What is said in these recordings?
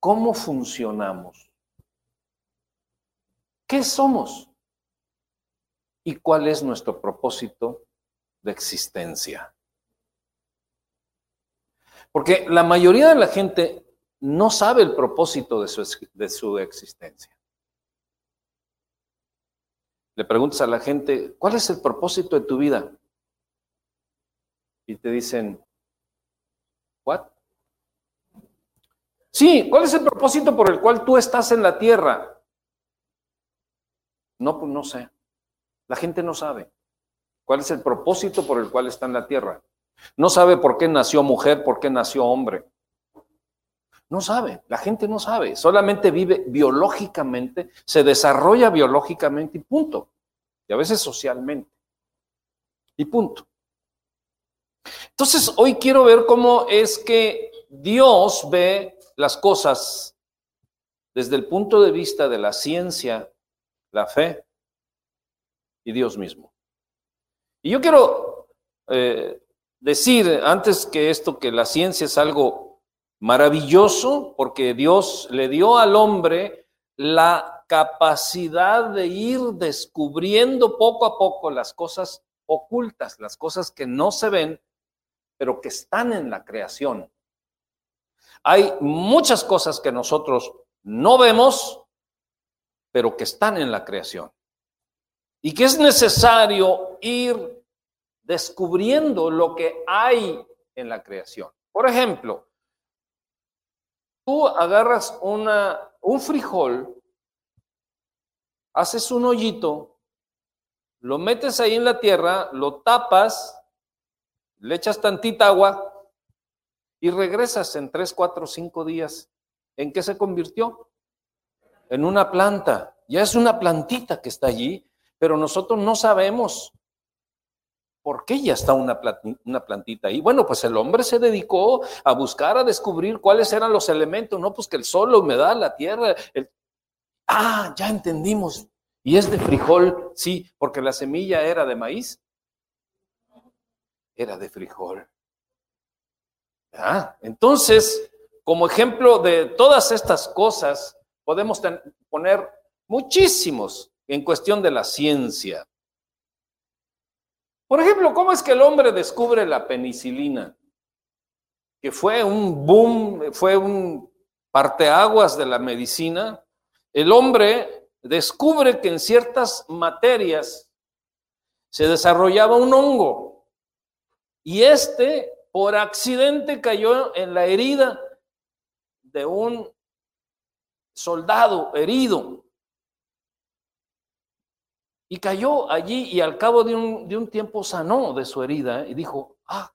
cómo funcionamos, qué somos y cuál es nuestro propósito de existencia. Porque la mayoría de la gente no sabe el propósito de su, de su existencia. Le preguntas a la gente, ¿cuál es el propósito de tu vida? Y te dicen, ¿what? Sí, ¿cuál es el propósito por el cual tú estás en la tierra? No, pues no sé. La gente no sabe. ¿Cuál es el propósito por el cual está en la tierra? No sabe por qué nació mujer, por qué nació hombre. No sabe, la gente no sabe, solamente vive biológicamente, se desarrolla biológicamente y punto. Y a veces socialmente. Y punto. Entonces, hoy quiero ver cómo es que Dios ve las cosas desde el punto de vista de la ciencia, la fe y Dios mismo. Y yo quiero eh, decir antes que esto que la ciencia es algo maravilloso porque Dios le dio al hombre la capacidad de ir descubriendo poco a poco las cosas ocultas, las cosas que no se ven, pero que están en la creación. Hay muchas cosas que nosotros no vemos, pero que están en la creación. Y que es necesario ir descubriendo lo que hay en la creación. Por ejemplo, tú agarras una, un frijol, haces un hoyito, lo metes ahí en la tierra, lo tapas, le echas tantita agua y regresas en tres, cuatro, cinco días. ¿En qué se convirtió? En una planta. Ya es una plantita que está allí, pero nosotros no sabemos ¿Por qué ya está una, plantita ahí? Bueno, pues el hombre se dedicó a buscar, a descubrir cuáles eran los elementos, no, pues que el sol, la humedad, la tierra. Ah, ya entendimos. Y es de frijol, sí, porque la semilla era de maíz. Era de frijol. Entonces, como ejemplo de todas estas cosas, podemos poner muchísimos en cuestión de la ciencia. Por ejemplo, ¿cómo es que el hombre descubre la penicilina? Que fue un boom, fue un parteaguas de la medicina. El hombre descubre que en ciertas materias se desarrollaba un hongo y este por accidente cayó en la herida de un soldado herido y cayó allí y al cabo de un, de un tiempo sanó de su herida y dijo, ah,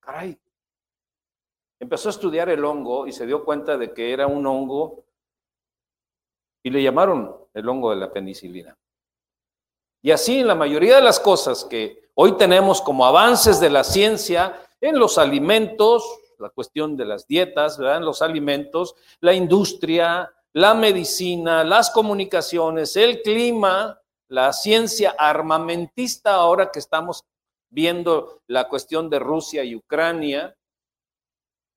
caray. Empezó a estudiar el hongo y se dio cuenta de que era un hongo y le llamaron el hongo de la penicilina. Y así en la mayoría de las cosas que hoy tenemos como avances de la ciencia, en los alimentos, la cuestión de las dietas, ¿verdad? en los alimentos, la industria, la medicina, las comunicaciones, el clima, la ciencia armamentista, ahora que estamos viendo la cuestión de Rusia y Ucrania,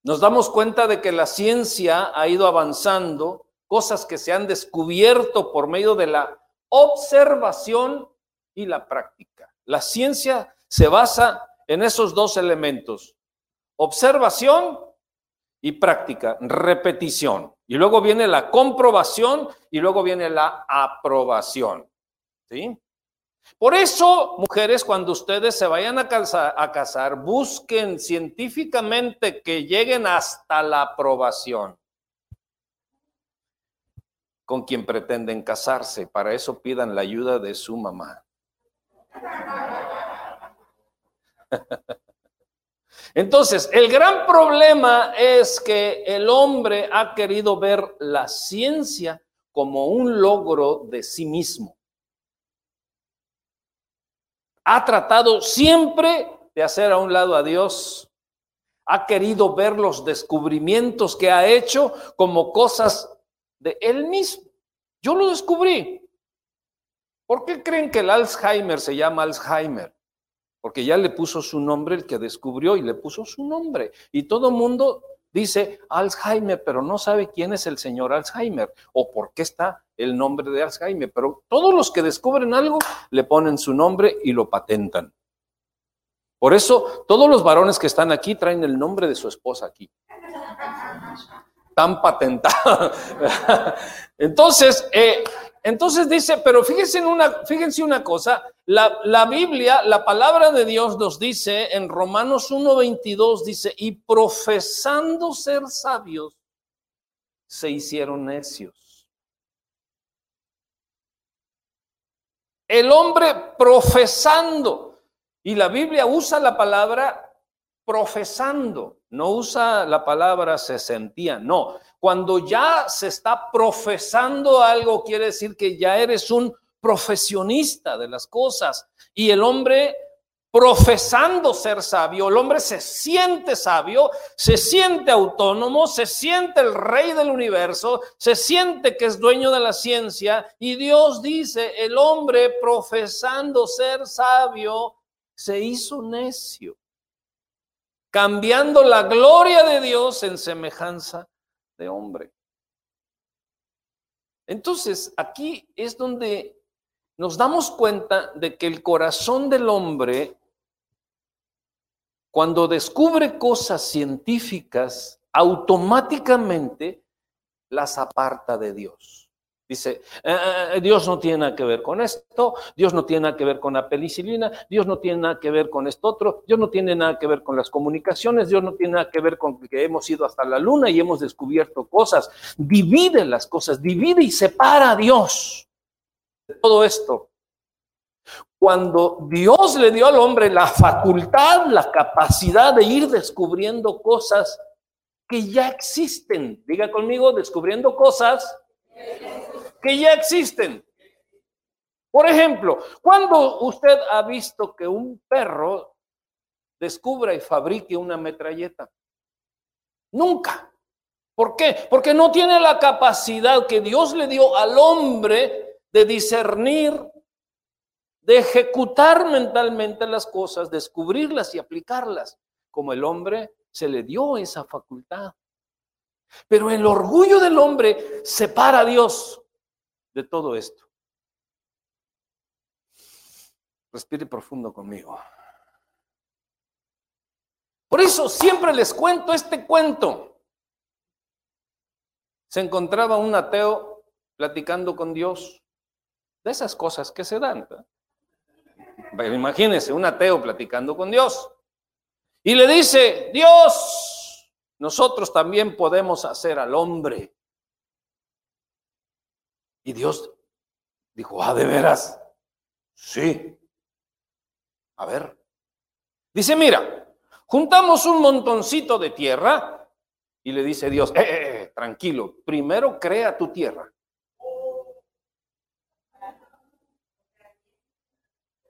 nos damos cuenta de que la ciencia ha ido avanzando, cosas que se han descubierto por medio de la observación y la práctica. La ciencia se basa en esos dos elementos, observación y práctica, repetición. Y luego viene la comprobación y luego viene la aprobación. Por eso, mujeres, cuando ustedes se vayan a casar, busquen científicamente que lleguen hasta la aprobación con quien pretenden casarse. Para eso pidan la ayuda de su mamá. Entonces, el gran problema es que el hombre ha querido ver la ciencia como un logro de sí mismo ha tratado siempre de hacer a un lado a Dios. Ha querido ver los descubrimientos que ha hecho como cosas de él mismo. Yo lo descubrí. ¿Por qué creen que el Alzheimer se llama Alzheimer? Porque ya le puso su nombre el que descubrió y le puso su nombre. Y todo mundo dice Alzheimer, pero no sabe quién es el señor Alzheimer o por qué está el nombre de Alzheimer. Pero todos los que descubren algo le ponen su nombre y lo patentan. Por eso todos los varones que están aquí traen el nombre de su esposa aquí. Tan patentado. Entonces, eh, entonces dice, pero fíjense, en una, fíjense una cosa, la, la, Biblia, la palabra de Dios nos dice en Romanos 1.22, dice, y profesando ser sabios, se hicieron necios. El hombre profesando, y la Biblia usa la palabra profesando, no usa la palabra se sentía, no. Cuando ya se está profesando algo, quiere decir que ya eres un profesionista de las cosas. Y el hombre profesando ser sabio, el hombre se siente sabio, se siente autónomo, se siente el rey del universo, se siente que es dueño de la ciencia. Y Dios dice, el hombre profesando ser sabio, se hizo necio cambiando la gloria de Dios en semejanza hombre. Entonces, aquí es donde nos damos cuenta de que el corazón del hombre, cuando descubre cosas científicas, automáticamente las aparta de Dios. Dice, eh, eh, Dios no tiene nada que ver con esto, Dios no tiene nada que ver con la penicilina, Dios no tiene nada que ver con esto otro, Dios no tiene nada que ver con las comunicaciones, Dios no tiene nada que ver con que hemos ido hasta la luna y hemos descubierto cosas. Divide las cosas, divide y separa a Dios de todo esto. Cuando Dios le dio al hombre la facultad, la capacidad de ir descubriendo cosas que ya existen, diga conmigo, descubriendo cosas que ya existen. Por ejemplo, cuando usted ha visto que un perro descubra y fabrique una metralleta? Nunca. ¿Por qué? Porque no tiene la capacidad que Dios le dio al hombre de discernir, de ejecutar mentalmente las cosas, descubrirlas y aplicarlas, como el hombre se le dio esa facultad. Pero el orgullo del hombre separa a Dios de todo esto. Respire profundo conmigo. Por eso siempre les cuento este cuento. Se encontraba un ateo platicando con Dios de esas cosas que se dan. Imagínense, un ateo platicando con Dios. Y le dice, Dios, nosotros también podemos hacer al hombre y Dios dijo, ah, de veras, sí. A ver. Dice, mira, juntamos un montoncito de tierra y le dice Dios, eh, eh, eh, tranquilo, primero crea tu tierra.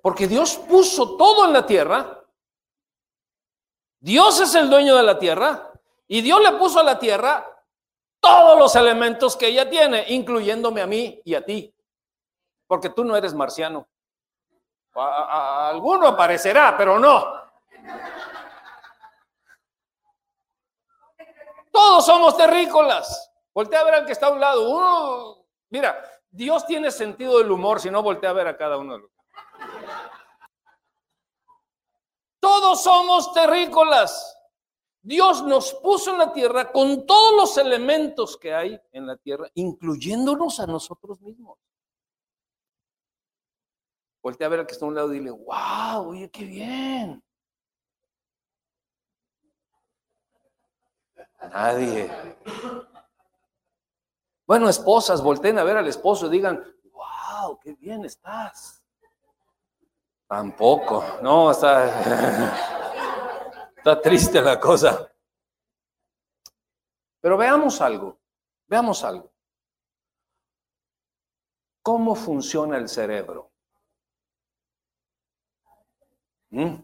Porque Dios puso todo en la tierra. Dios es el dueño de la tierra. Y Dios le puso a la tierra todos los elementos que ella tiene, incluyéndome a mí y a ti, porque tú no eres marciano. alguno aparecerá, pero no. Todos somos terrícolas. Voltea a ver al que está a un lado. Uno, mira, Dios tiene sentido del humor, si no voltea a ver a cada uno de los. Todos somos terrícolas. Dios nos puso en la tierra con todos los elementos que hay en la tierra, incluyéndonos a nosotros mismos. Voltea a ver al que está a un lado y dile, wow, oye, qué bien. Nadie. Bueno, esposas, volteen a ver al esposo y digan, wow, qué bien estás. Tampoco, no, está... Está triste la cosa. Pero veamos algo, veamos algo. ¿Cómo funciona el cerebro? ¿Mm?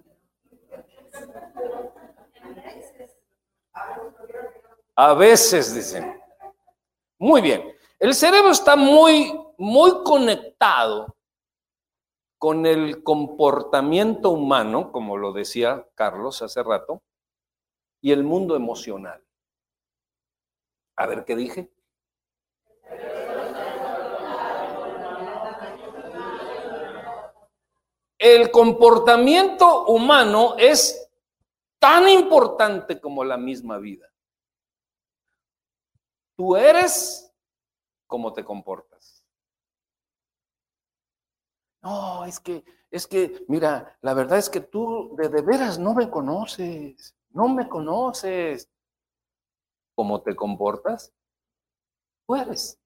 A veces dicen. Muy bien. El cerebro está muy, muy conectado con el comportamiento humano, como lo decía Carlos hace rato, y el mundo emocional. A ver qué dije. El comportamiento humano es tan importante como la misma vida. Tú eres como te comportas. No, es que, es que, mira, la verdad es que tú de, de veras no me conoces, no me conoces. ¿Cómo te comportas? Tú eres.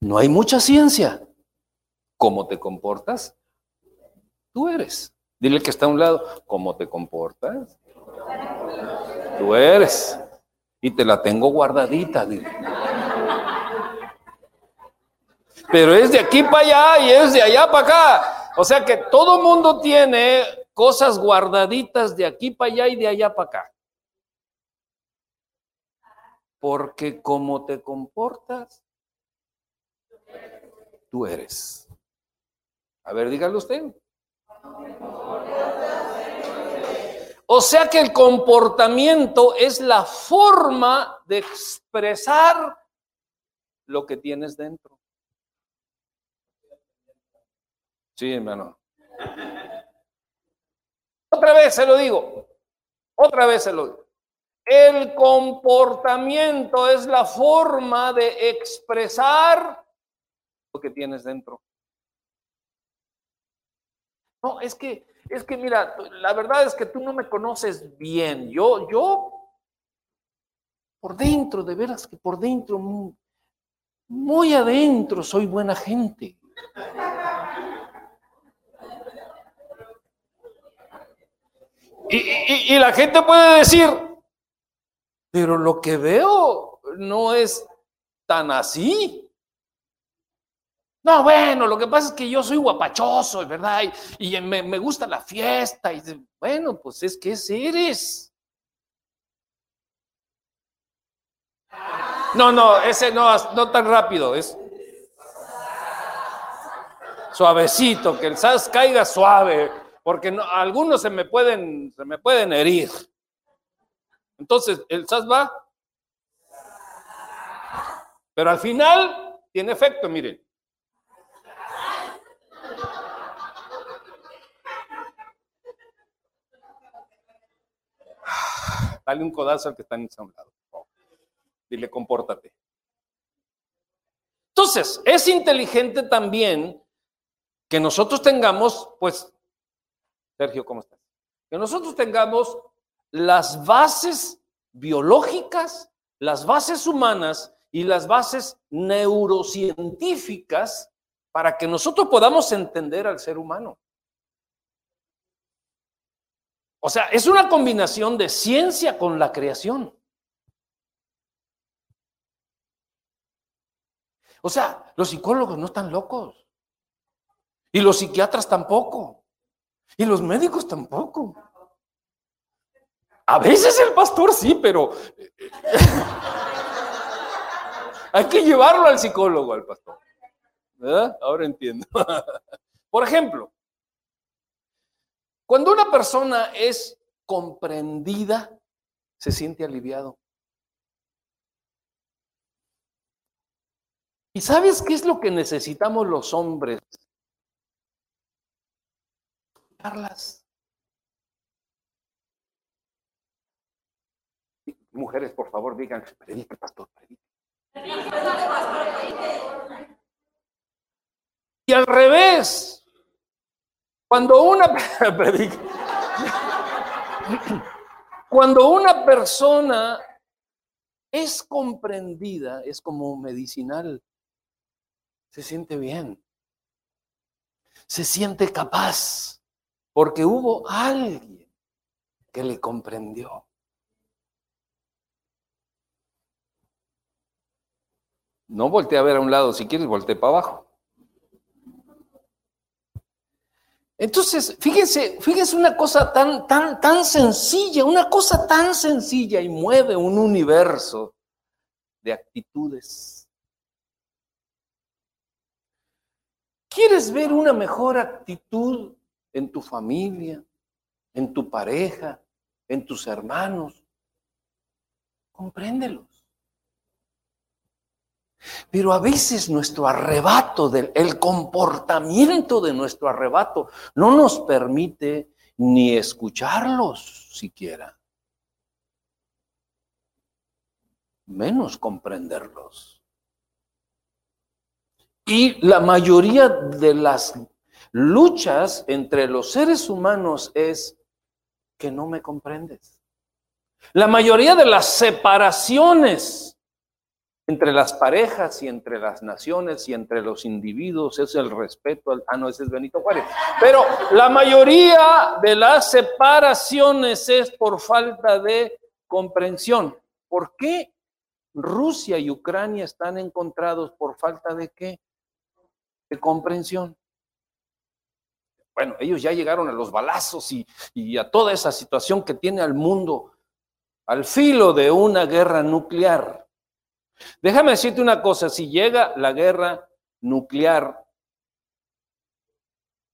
No hay mucha ciencia. ¿Cómo te comportas? Tú eres. Dile que está a un lado, ¿cómo te comportas? Tú eres. Y te la tengo guardadita. Pero es de aquí para allá y es de allá para acá. O sea que todo mundo tiene cosas guardaditas de aquí para allá y de allá para acá. Porque como te comportas, tú eres. A ver, dígalo usted. O sea que el comportamiento es la forma de expresar lo que tienes dentro. Sí, hermano. Otra vez se lo digo. Otra vez se lo digo. El comportamiento es la forma de expresar lo que tienes dentro. No, es que, es que mira, la verdad es que tú no me conoces bien. Yo, yo, por dentro, de veras que por dentro, muy adentro, soy buena gente. Y, y, la gente puede decir, pero lo que veo no es tan así. No, bueno, lo que pasa es que yo soy guapachoso, ¿verdad? Y, me, gusta la fiesta. Y bueno, pues es que es eres. No, no, ese no, no tan rápido, es suavecito, que el sas caiga suave, porque algunos se me pueden, se me pueden herir. Entonces, el sas va, pero al final tiene efecto, miren. Dale un codazo al que está en un lado. Dile, compórtate. Entonces, es inteligente también que nosotros tengamos, pues, Sergio, ¿cómo estás? Que nosotros tengamos las bases biológicas, las bases humanas y las bases neurocientíficas para que nosotros podamos entender al ser humano. O sea, es una combinación de ciencia con la creación. O sea, los psicólogos no están locos. Y los psiquiatras tampoco. Y los médicos tampoco. A veces el pastor sí, pero hay que llevarlo al psicólogo, al pastor. Ahora entiendo. Por ejemplo, cuando una persona es comprendida, se siente aliviado. ¿Y sabes qué es lo que necesitamos los hombres? Escucharlas. Mujeres, por favor, digan, predique, pastor, predique. Y al revés, cuando una cuando una persona es comprendida, es como medicinal, se siente bien, se siente capaz, porque hubo alguien que le comprendió. No volteé a ver a un lado, si quieres volteé para abajo. Entonces, fíjense, fíjense una cosa tan, tan, tan sencilla, una cosa tan sencilla y mueve un universo de actitudes. ¿Quieres ver una mejor actitud en tu familia, en tu pareja, en tus hermanos. Compréndelos. Pero a veces nuestro arrebato, del, el comportamiento de nuestro arrebato, no nos permite ni escucharlos siquiera, menos comprenderlos. Y la mayoría de las luchas entre los seres humanos es que no me comprendes. La mayoría de las separaciones entre las parejas y entre las naciones y entre los individuos es el respeto al... Ah, no, ese es Benito Juárez. Pero la mayoría de las separaciones es por falta de comprensión. ¿Por qué Rusia y Ucrania están encontrados por falta de qué? De comprensión. Bueno, ellos ya llegaron a los balazos y, a toda esa situación que tiene al mundo al filo de una guerra nuclear. Déjame decirte una cosa, si llega la guerra nuclear,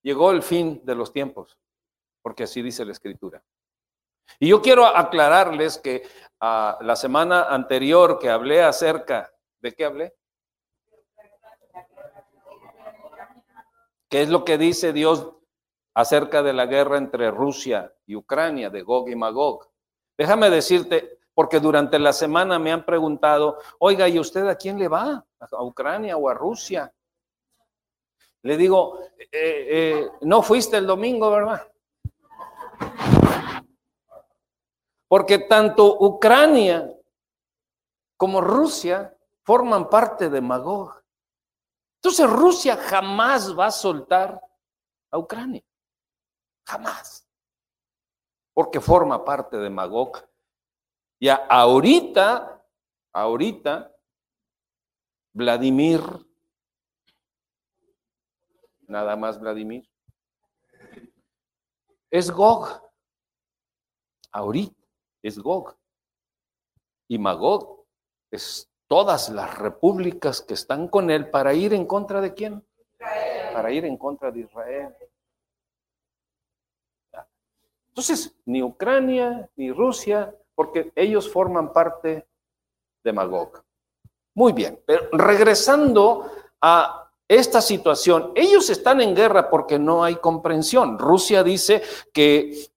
llegó el fin de los tiempos, porque así dice la escritura. Y yo quiero aclararles que ah, la semana anterior que hablé acerca, ¿de qué hablé? ¿Qué es lo que dice Dios acerca de la guerra entre Rusia y Ucrania, de Gog y Magog? Déjame decirte, porque durante la semana me han preguntado, oiga, ¿y usted a quién le va? ¿A Ucrania o a Rusia? Le digo, eh, eh, no fuiste el domingo, ¿verdad? Porque tanto Ucrania como Rusia forman parte de Magog. Entonces Rusia jamás va a soltar a Ucrania. Jamás porque forma parte de Magog. Ya ahorita, ahorita, Vladimir, nada más Vladimir, es Gog. Ahorita es Gog. Y Magog es todas las repúblicas que están con él para ir en contra de quién? Para ir en contra de Israel. Entonces, ni Ucrania ni Rusia, porque ellos forman parte de Magog. Muy bien, pero regresando a esta situación, ellos están en guerra porque no hay comprensión. Rusia dice que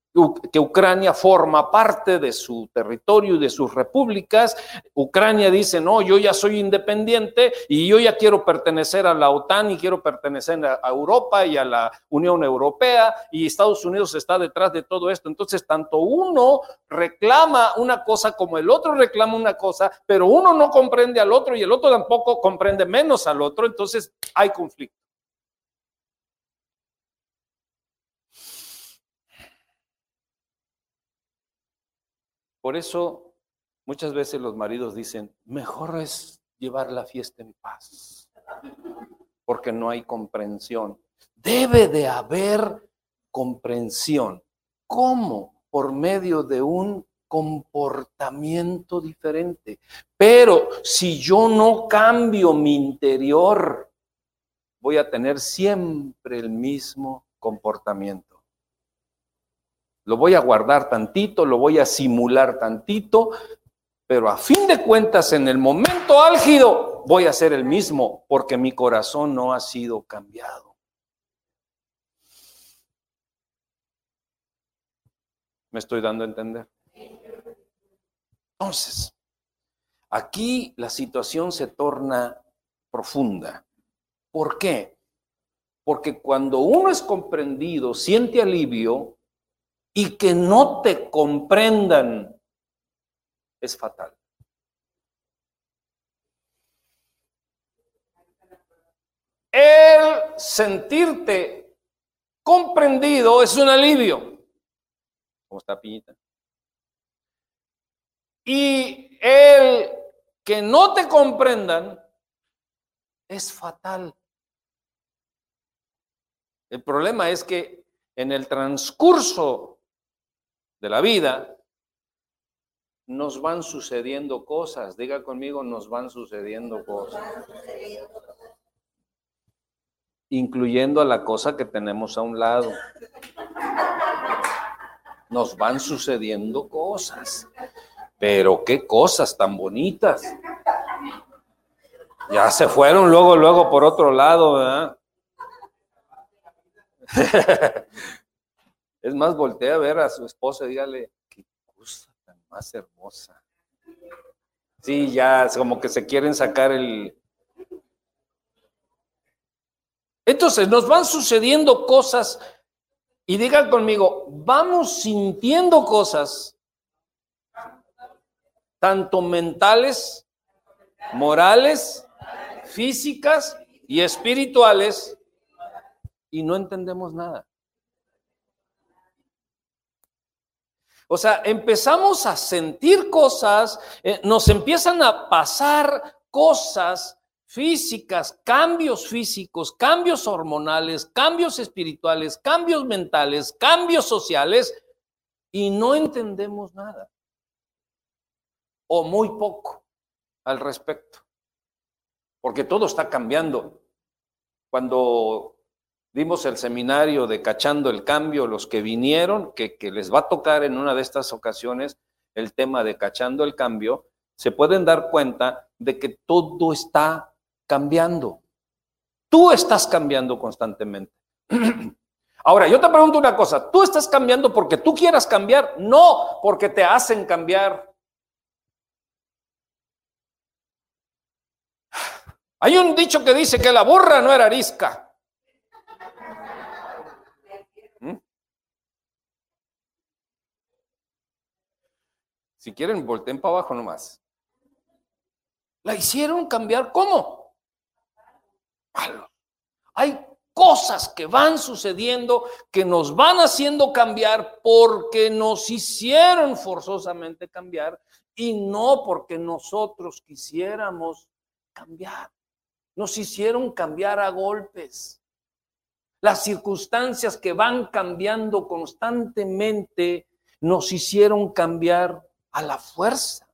que Ucrania forma parte de su territorio y de sus repúblicas. Ucrania dice, no, yo ya soy independiente y yo ya quiero pertenecer a la OTAN y quiero pertenecer a Europa y a la Unión Europea y Estados Unidos está detrás de todo esto. Entonces, tanto uno reclama una cosa como el otro reclama una cosa, pero uno no comprende al otro y el otro tampoco comprende menos al otro, entonces hay conflicto. Por eso muchas veces los maridos dicen, mejor es llevar la fiesta en paz, porque no hay comprensión. Debe de haber comprensión. ¿Cómo? Por medio de un comportamiento diferente. Pero si yo no cambio mi interior, voy a tener siempre el mismo comportamiento. Lo voy a guardar tantito, lo voy a simular tantito, pero a fin de cuentas en el momento álgido voy a ser el mismo porque mi corazón no ha sido cambiado. ¿Me estoy dando a entender? Entonces, aquí la situación se torna profunda. ¿Por qué? Porque cuando uno es comprendido, siente alivio, y que no te comprendan es fatal. El sentirte comprendido es un alivio. ¿Cómo está Piñita? Y el que no te comprendan es fatal. El problema es que en el transcurso de la vida, nos van sucediendo cosas. Diga conmigo, nos van sucediendo cosas. Incluyendo a la cosa que tenemos a un lado. nos van sucediendo cosas. Pero qué cosas tan bonitas. Ya se fueron luego, luego por otro lado, ¿verdad? es más, voltea a ver a su esposa y dígale, qué cosa tan más hermosa. Sí, ya como que se quieren sacar el... Entonces nos van sucediendo cosas y digan conmigo, vamos sintiendo cosas, tanto mentales, morales, físicas y espirituales, y no entendemos nada. O sea, empezamos a sentir cosas, eh, nos empiezan a pasar cosas físicas, cambios físicos, cambios hormonales, cambios espirituales, cambios mentales, cambios sociales, y no entendemos nada. O muy poco al respecto. Porque todo está cambiando. Cuando dimos el seminario de Cachando el Cambio, los que vinieron, que, que les va a tocar en una de estas ocasiones el tema de Cachando el Cambio, se pueden dar cuenta de que todo está cambiando. Tú estás cambiando constantemente. Ahora, yo te pregunto una cosa, ¿tú estás cambiando porque tú quieras cambiar? No, porque te hacen cambiar. Hay un dicho que dice que la burra no era arisca. Si quieren, volteen para abajo nomás. La hicieron cambiar, ¿cómo? Hay cosas que van sucediendo que nos van haciendo cambiar porque nos hicieron forzosamente cambiar y no porque nosotros quisiéramos cambiar. Nos hicieron cambiar a golpes. Las circunstancias que van cambiando constantemente nos hicieron cambiar a la fuerza.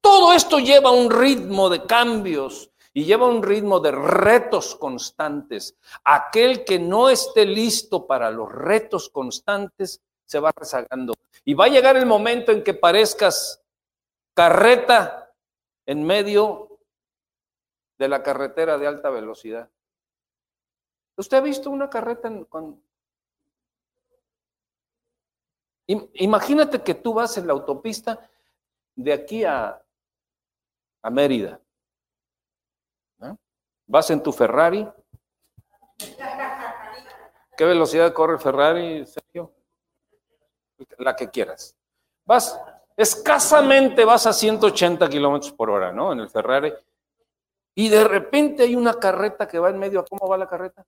Todo esto lleva un ritmo de cambios y lleva un ritmo de retos constantes. Aquel que no esté listo para los retos constantes se va rezagando. Y va a llegar el momento en que parezcas carreta en medio de la carretera de alta velocidad. ¿Usted ha visto una carreta con... Imagínate que tú vas en la autopista de aquí a, a Mérida. Vas en tu Ferrari. ¿Qué velocidad corre el Ferrari, Sergio? La que quieras. Vas, escasamente vas a 180 kilómetros por hora, ¿no? En el Ferrari. Y de repente hay una carreta que va en medio. ¿Cómo va la carreta?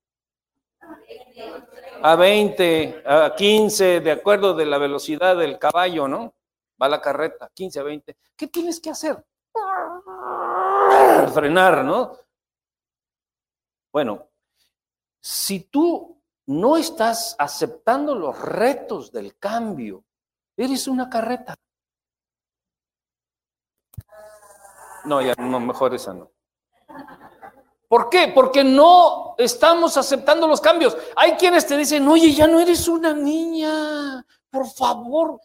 A 20, a 15, de acuerdo de la velocidad del caballo, ¿no? Va la carreta, 15 a 20. ¿Qué tienes que hacer? frenar, ¿no? Bueno, si tú no estás aceptando los retos del cambio, eres una carreta. No, ya no, mejor esa no. ¿Por qué? Porque no estamos aceptando los cambios. Hay quienes te dicen, oye, ya no eres una niña, por favor,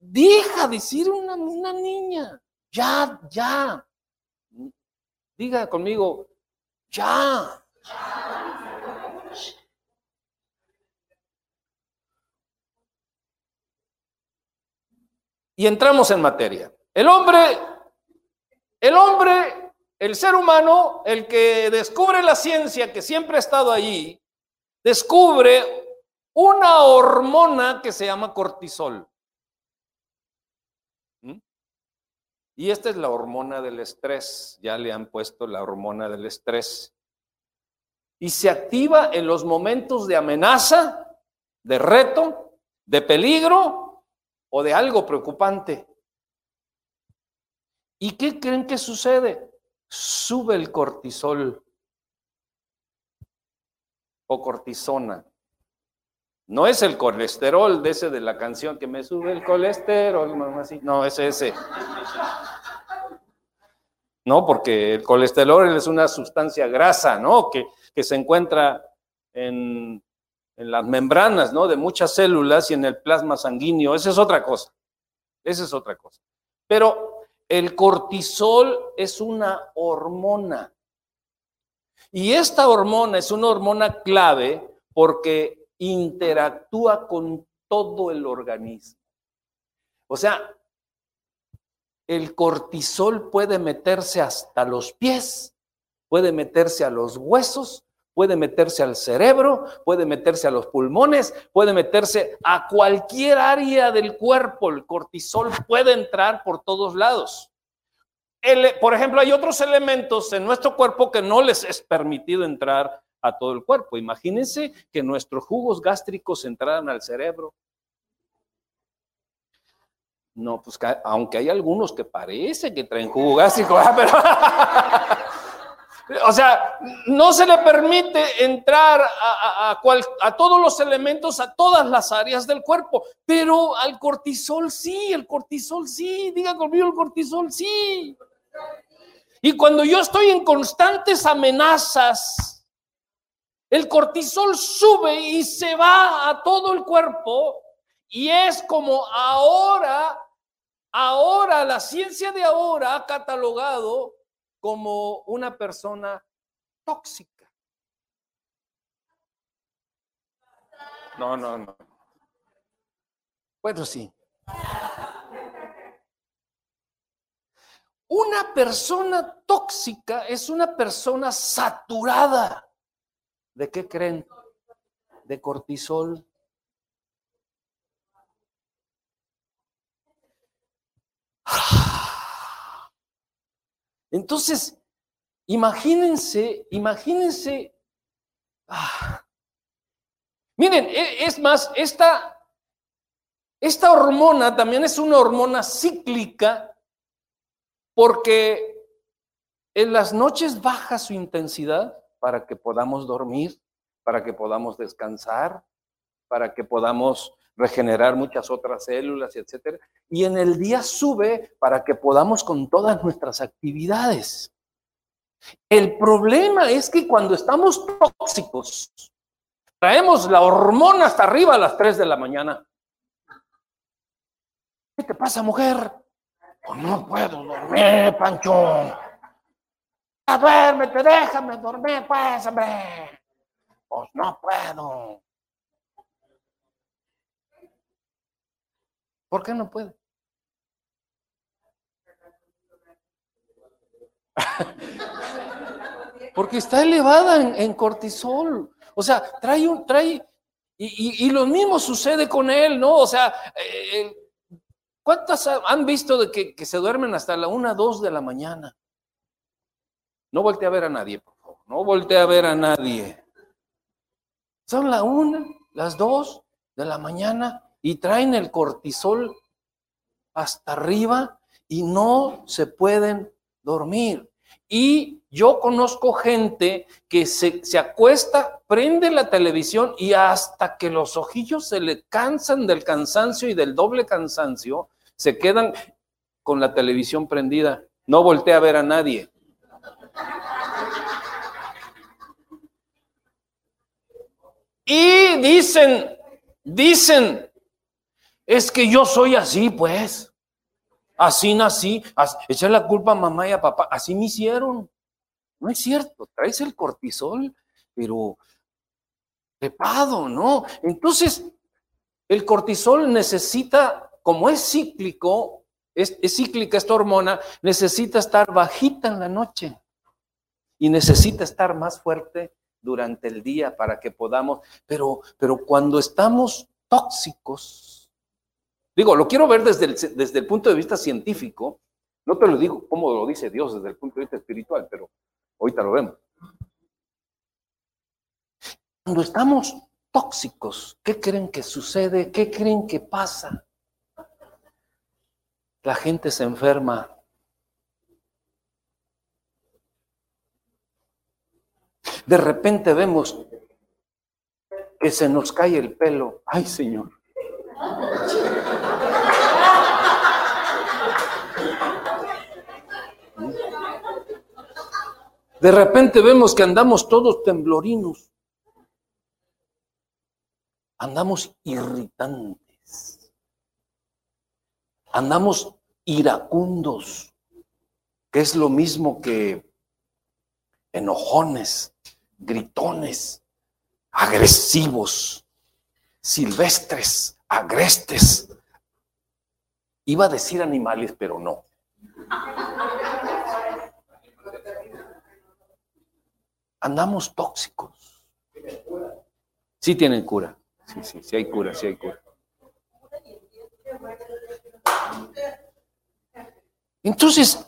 deja de ser una, una niña, ya, ya. Diga conmigo, ya. Y entramos en materia. El hombre, el hombre, el ser humano, el que descubre la ciencia que siempre ha estado allí, descubre una hormona que se llama cortisol. Y esta es la hormona del estrés, ya le han puesto la hormona del estrés. Y se activa en los momentos de amenaza, de reto, de peligro o de algo preocupante. ¿Y qué creen que sucede? Sube el cortisol o cortisona. No es el colesterol de ese de la canción que me sube el colesterol. No, es ese. ¿no? Porque el colesterol es una sustancia grasa, ¿no? Que, que se encuentra en, en las membranas, ¿no? De muchas células y en el plasma sanguíneo. Esa es otra cosa. Esa es otra cosa. Pero el cortisol es una hormona. Y esta hormona es una hormona clave porque interactúa con todo el organismo. O sea, el cortisol puede meterse hasta los pies, puede meterse a los huesos, puede meterse al cerebro, puede meterse a los pulmones, puede meterse a cualquier área del cuerpo. El cortisol puede entrar por todos lados. por ejemplo, hay otros elementos en nuestro cuerpo que no les es permitido entrar a todo el cuerpo. Imagínense que nuestros jugos gástricos entraran al cerebro. No, pues aunque hay algunos que parece que traen jugo gástrico, pero O sea, no se le permite entrar a, a, todos los elementos, a todas las áreas del cuerpo, pero al cortisol sí, el cortisol sí, diga conmigo el cortisol sí. Y cuando yo estoy en constantes amenazas, el cortisol sube y se va a todo el cuerpo y es como ahora, ahora, la ciencia de ahora ha catalogado como una persona tóxica. No, no, no. Bueno, sí. Una persona tóxica es una persona saturada. ¿De qué creen? De cortisol. Entonces, imagínense, imagínense. Ah, miren, e, es más, esta, esta hormona también es una hormona cíclica porque en las noches baja su intensidad para que podamos dormir, para que podamos descansar, para que podamos regenerar muchas otras células, etcétera. Y en el día sube para que podamos con todas nuestras actividades. El problema es que cuando estamos tóxicos, traemos la hormona hasta arriba a las 3 de la mañana. ¿Qué te pasa, mujer? Pues no puedo dormir, Pancho. Duérmete, déjame dormir, pues, hombre. Pues no puedo. ¿Por qué no puede? Porque está elevada en, cortisol. O sea, trae un, trae, y, lo mismo sucede con él, ¿no? O sea, eh, ¿cuántas han visto de que, que, se duermen hasta la una, dos de la mañana? No voltee a ver a nadie, por favor. No voltee a ver a nadie. Son la una, las dos de la mañana y traen el cortisol hasta arriba y no se pueden dormir. Y yo conozco gente que se, se, acuesta, prende la televisión y hasta que los ojillos se le cansan del cansancio y del doble cansancio, se quedan con la televisión prendida. No voltea a ver a nadie. Y dicen, dicen, es que yo soy así, pues. Así nací. echar la culpa a mamá y a papá. Así me hicieron. No es cierto. Traes el cortisol, pero trepado, ¿no? Entonces, el cortisol necesita, como es cíclico, es, es cíclica esta hormona, necesita estar bajita en la noche y necesita estar más fuerte durante el día para que podamos, pero, pero cuando estamos tóxicos, Digo, lo quiero ver desde el, desde el punto de vista científico. No te lo digo como lo dice Dios desde el punto de vista espiritual, pero ahorita lo vemos. Cuando estamos tóxicos, ¿qué creen que sucede? ¿Qué creen que pasa? La gente se enferma. De repente vemos que se nos cae el pelo. Ay, Señor. De repente vemos que andamos todos temblorinos. Andamos irritantes. Andamos iracundos, que es lo mismo que enojones, gritones, agresivos, silvestres, agrestes. Iba a decir animales, pero no. Andamos tóxicos. Sí tienen cura. Sí, sí, sí hay cura, sí hay cura. Entonces,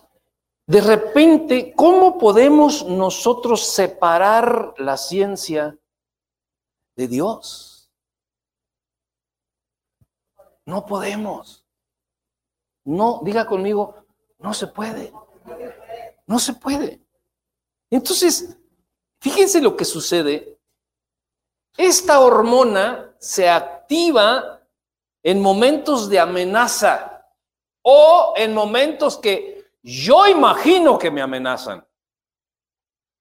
de repente, ¿cómo podemos nosotros separar la ciencia de Dios? No podemos. No, diga conmigo, no se puede. No se puede. Entonces, fíjense lo que sucede. Esta hormona se activa en momentos de amenaza o en momentos que yo imagino que me amenazan.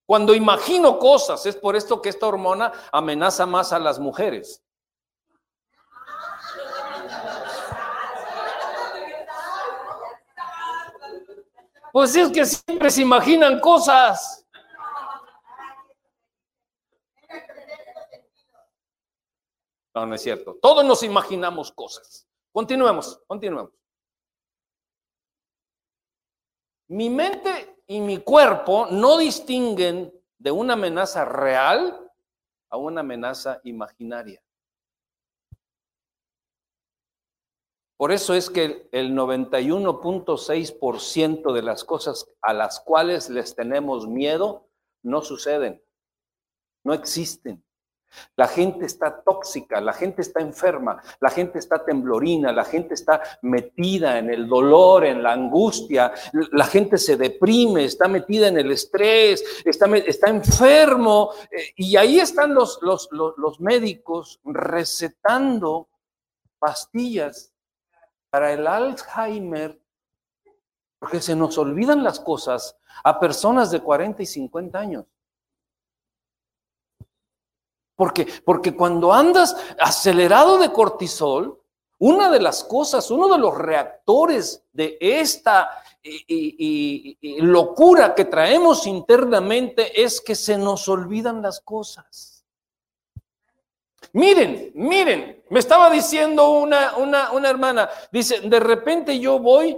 Cuando imagino cosas, es por esto que esta hormona amenaza más a las mujeres. Pues es que siempre se imaginan cosas. No, no es cierto. Todos nos imaginamos cosas. Continuemos, continuemos. Mi mente y mi cuerpo no distinguen de una amenaza real a una amenaza imaginaria. Por eso es que el 91.6% de las cosas a las cuales les tenemos miedo no suceden, no existen. La gente está tóxica, la gente está enferma, la gente está temblorina, la gente está metida en el dolor, en la angustia, la gente se deprime, está metida en el estrés, está, está enfermo. Eh, y ahí están los, los, médicos recetando pastillas para el Alzheimer, porque se nos olvidan las cosas a personas de 40 y 50 años. Porque, porque cuando andas acelerado de cortisol, una de las cosas, uno de los reactores de esta locura que traemos internamente es que se nos olvidan las cosas. Miren, miren, me estaba diciendo una, una, una hermana, dice, de repente yo voy,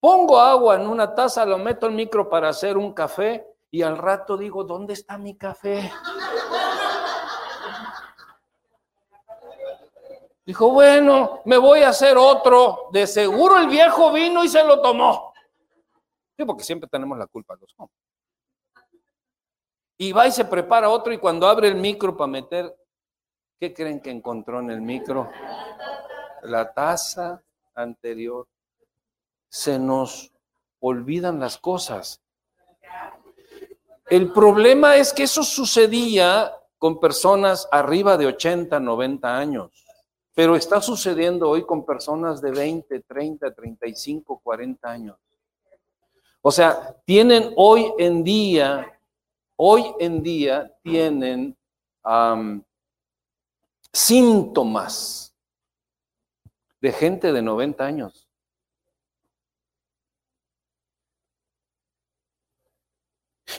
pongo agua en una taza, lo meto al micro para hacer un café y al rato digo, ¿dónde está mi café? Dijo, bueno, me voy a hacer otro. De seguro el viejo vino y se lo tomó. Sí, porque siempre tenemos la culpa los. Y va y se prepara otro y cuando abre el micro para meter, ¿qué creen que encontró en el micro? La taza anterior. Se nos olvidan las cosas. El problema es que eso sucedía con personas arriba de 80, 90 años, pero está sucediendo hoy con personas de 20, 30, 35, 40 años. O sea, tienen hoy en día, hoy en día tienen síntomas de gente de 90 años.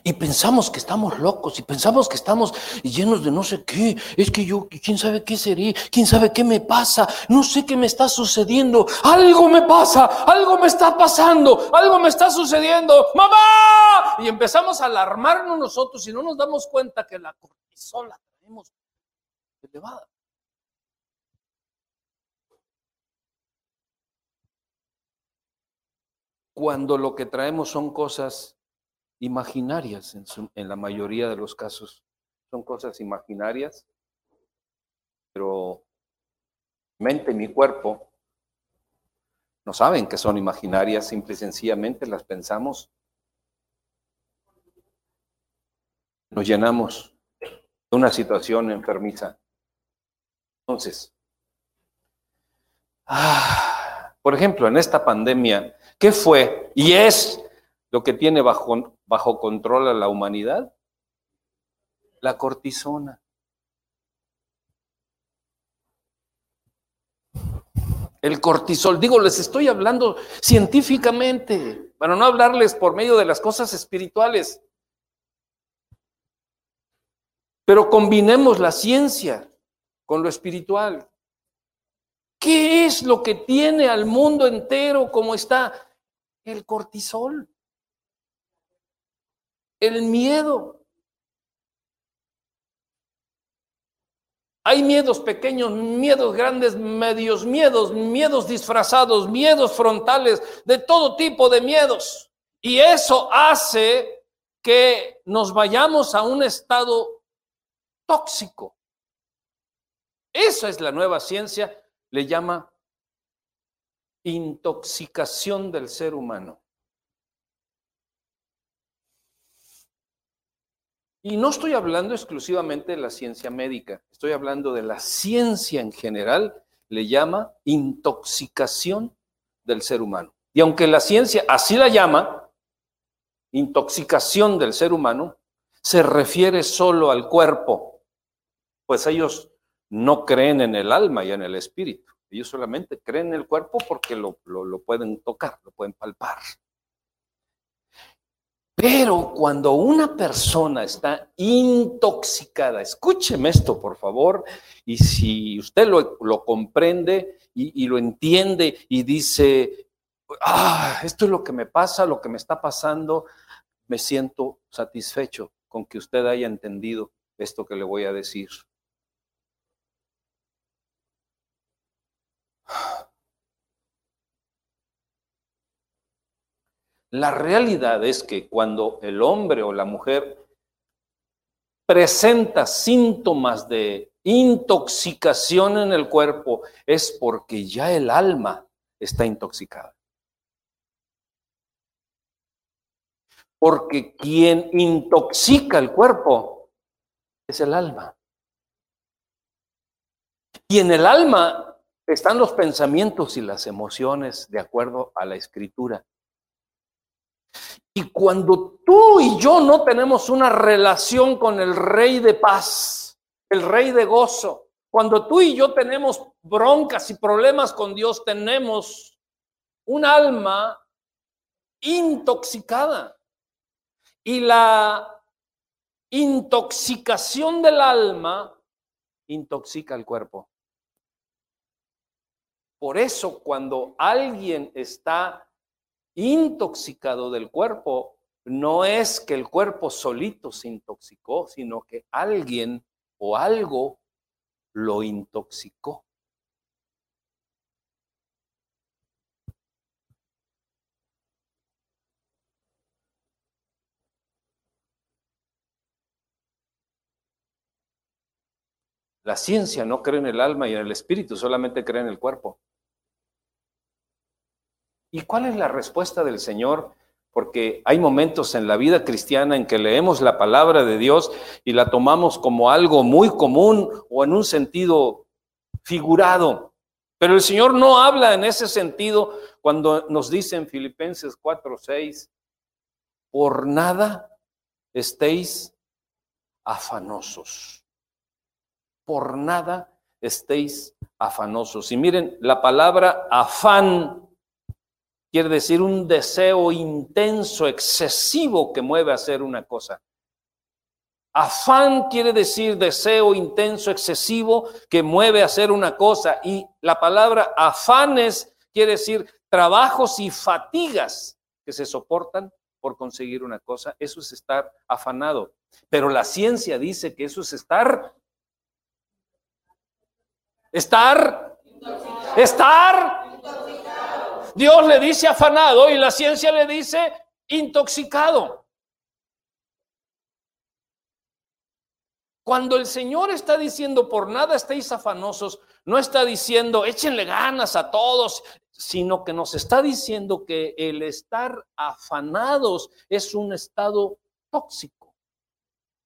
Y pensamos que estamos locos y pensamos que estamos llenos de no sé qué. Es que yo, quién sabe qué sería, quién sabe qué me pasa, no sé qué me está sucediendo. Algo me pasa, algo me está pasando, algo me está sucediendo. ¡Mamá! Y empezamos a alarmarnos nosotros y no nos damos cuenta que la cortisol la tenemos elevada. Cuando lo que traemos son cosas imaginarias en, la mayoría de los casos. Son cosas imaginarias, pero mente y mi cuerpo no saben que son imaginarias, simple y sencillamente las pensamos. Nos llenamos de una situación enfermiza. Entonces, ah, por ejemplo, en esta pandemia, ¿qué fue y es lo que tiene bajo, bajo control a la humanidad? La cortisona. El cortisol, digo, les estoy hablando científicamente, para no hablarles por medio de las cosas espirituales. Pero combinemos la ciencia con lo espiritual. ¿Qué es lo que tiene al mundo entero como está? El cortisol, el miedo. Hay miedos pequeños, miedos grandes, medios miedos, miedos disfrazados, miedos frontales, de todo tipo de miedos. Y eso hace que nos vayamos a un estado tóxico. Esa es la nueva ciencia, le llama intoxicación del ser humano. Y no estoy hablando exclusivamente de la ciencia médica, estoy hablando de la ciencia en general, le llama intoxicación del ser humano. Y aunque la ciencia así la llama, intoxicación del ser humano, se refiere solo al cuerpo, pues ellos no creen en el alma y en el espíritu. Ellos solamente creen en el cuerpo porque lo, lo pueden tocar, lo pueden palpar. Pero cuando una persona está intoxicada, escúcheme esto por favor, y si usted lo, comprende y, y, lo entiende y dice, ah, esto es lo que me pasa, lo que me está pasando, me siento satisfecho con que usted haya entendido esto que le voy a decir. La realidad es que cuando el hombre o la mujer presenta síntomas de intoxicación en el cuerpo, es porque ya el alma está intoxicada. Porque quien intoxica el cuerpo es el alma. Y en el alma están los pensamientos y las emociones de acuerdo a la escritura. Y cuando tú y yo no tenemos una relación con el rey de paz, el rey de gozo, cuando tú y yo tenemos broncas y problemas con Dios, tenemos un alma intoxicada. Y la intoxicación del alma intoxica el cuerpo. Por eso cuando alguien está intoxicado del cuerpo, no es que el cuerpo solito se intoxicó, sino que alguien o algo lo intoxicó. La ciencia no cree en el alma y en el espíritu, solamente cree en el cuerpo. ¿Y cuál es la respuesta del Señor? Porque hay momentos en la vida cristiana en que leemos la palabra de Dios y la tomamos como algo muy común o en un sentido figurado. Pero el Señor no habla en ese sentido cuando nos dice en Filipenses 4:6, por nada estéis afanosos. Por nada estéis afanosos. Y miren, la palabra afán Quiere decir un deseo intenso, excesivo que mueve a hacer una cosa. Afán quiere decir deseo intenso, excesivo que mueve a hacer una cosa. Y la palabra afanes quiere decir trabajos y fatigas que se soportan por conseguir una cosa. Eso es estar afanado. Pero la ciencia dice que eso es estar... Estar... Estar Dios le dice afanado y la ciencia le dice intoxicado. Cuando el Señor está diciendo por nada estéis afanosos, no está diciendo échenle ganas a todos, sino que nos está diciendo que el estar afanados es un estado tóxico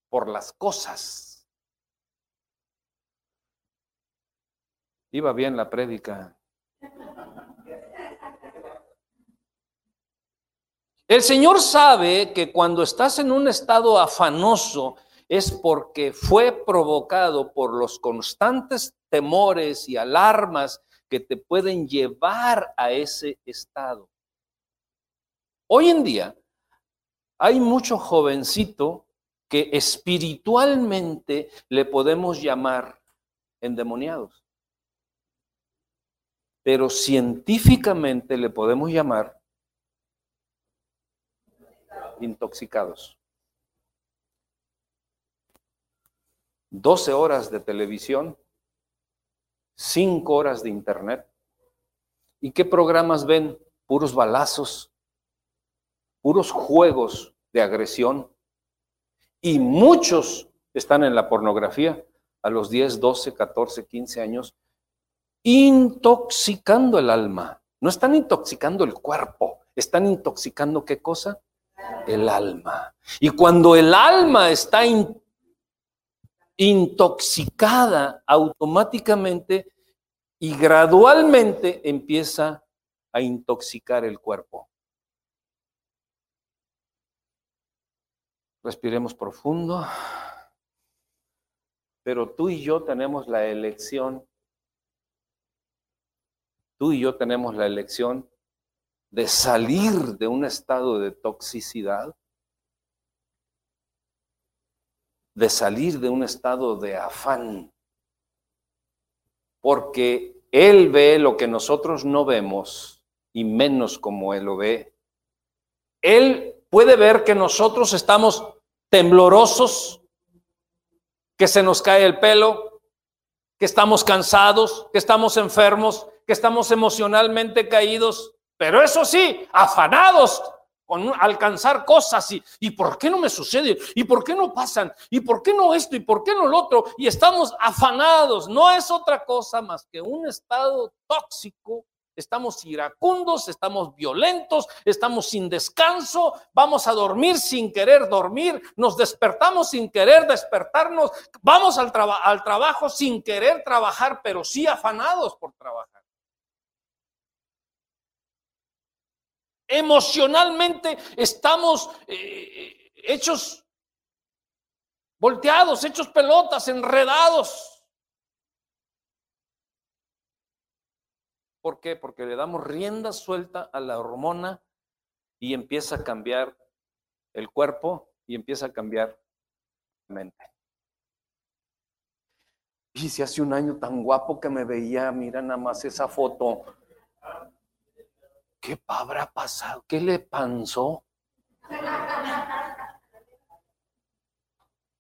por las cosas. Iba bien la prédica. El Señor sabe que cuando estás en un estado afanoso es porque fue provocado por los constantes temores y alarmas que te pueden llevar a ese estado. Hoy en día hay mucho jovencito que espiritualmente le podemos llamar endemoniados, pero científicamente le podemos llamar intoxicados. 12 horas de televisión, 5 horas de internet. ¿Y qué programas ven? Puros balazos, puros juegos de agresión. Y muchos están en la pornografía a los 10, 12, 14, 15 años, intoxicando el alma. No están intoxicando el cuerpo, están intoxicando qué cosa? El alma. Y cuando el alma está intoxicada, automáticamente y gradualmente empieza a intoxicar el cuerpo. Respiremos profundo. Pero tú y yo tenemos la elección, tú y yo tenemos la elección de salir de un estado de toxicidad, de salir de un estado de afán, porque Él ve lo que nosotros no vemos y menos como Él lo ve. Él puede ver que nosotros estamos temblorosos, que se nos cae el pelo, que estamos cansados, que estamos enfermos, que estamos emocionalmente caídos, pero eso sí, afanados con alcanzar cosas y, ¿y por qué no me sucede? ¿Y por qué no pasan? ¿Y por qué no esto? ¿Y por qué no lo otro? Y estamos afanados. No es otra cosa más que un estado tóxico estamos iracundos, estamos violentos, estamos sin descanso, vamos a dormir sin querer dormir, nos despertamos sin querer despertarnos, vamos al, al trabajo sin querer trabajar, pero sí afanados por trabajar. Emocionalmente estamos eh, hechos volteados, hechos pelotas, enredados. ¿Por qué? Porque le damos rienda suelta a la hormona y empieza a cambiar el cuerpo y empieza a cambiar la mente. Y si hace un año tan guapo que me veía, mira nada más esa foto. ¿Qué habrá pasado? ¿Qué le pasó?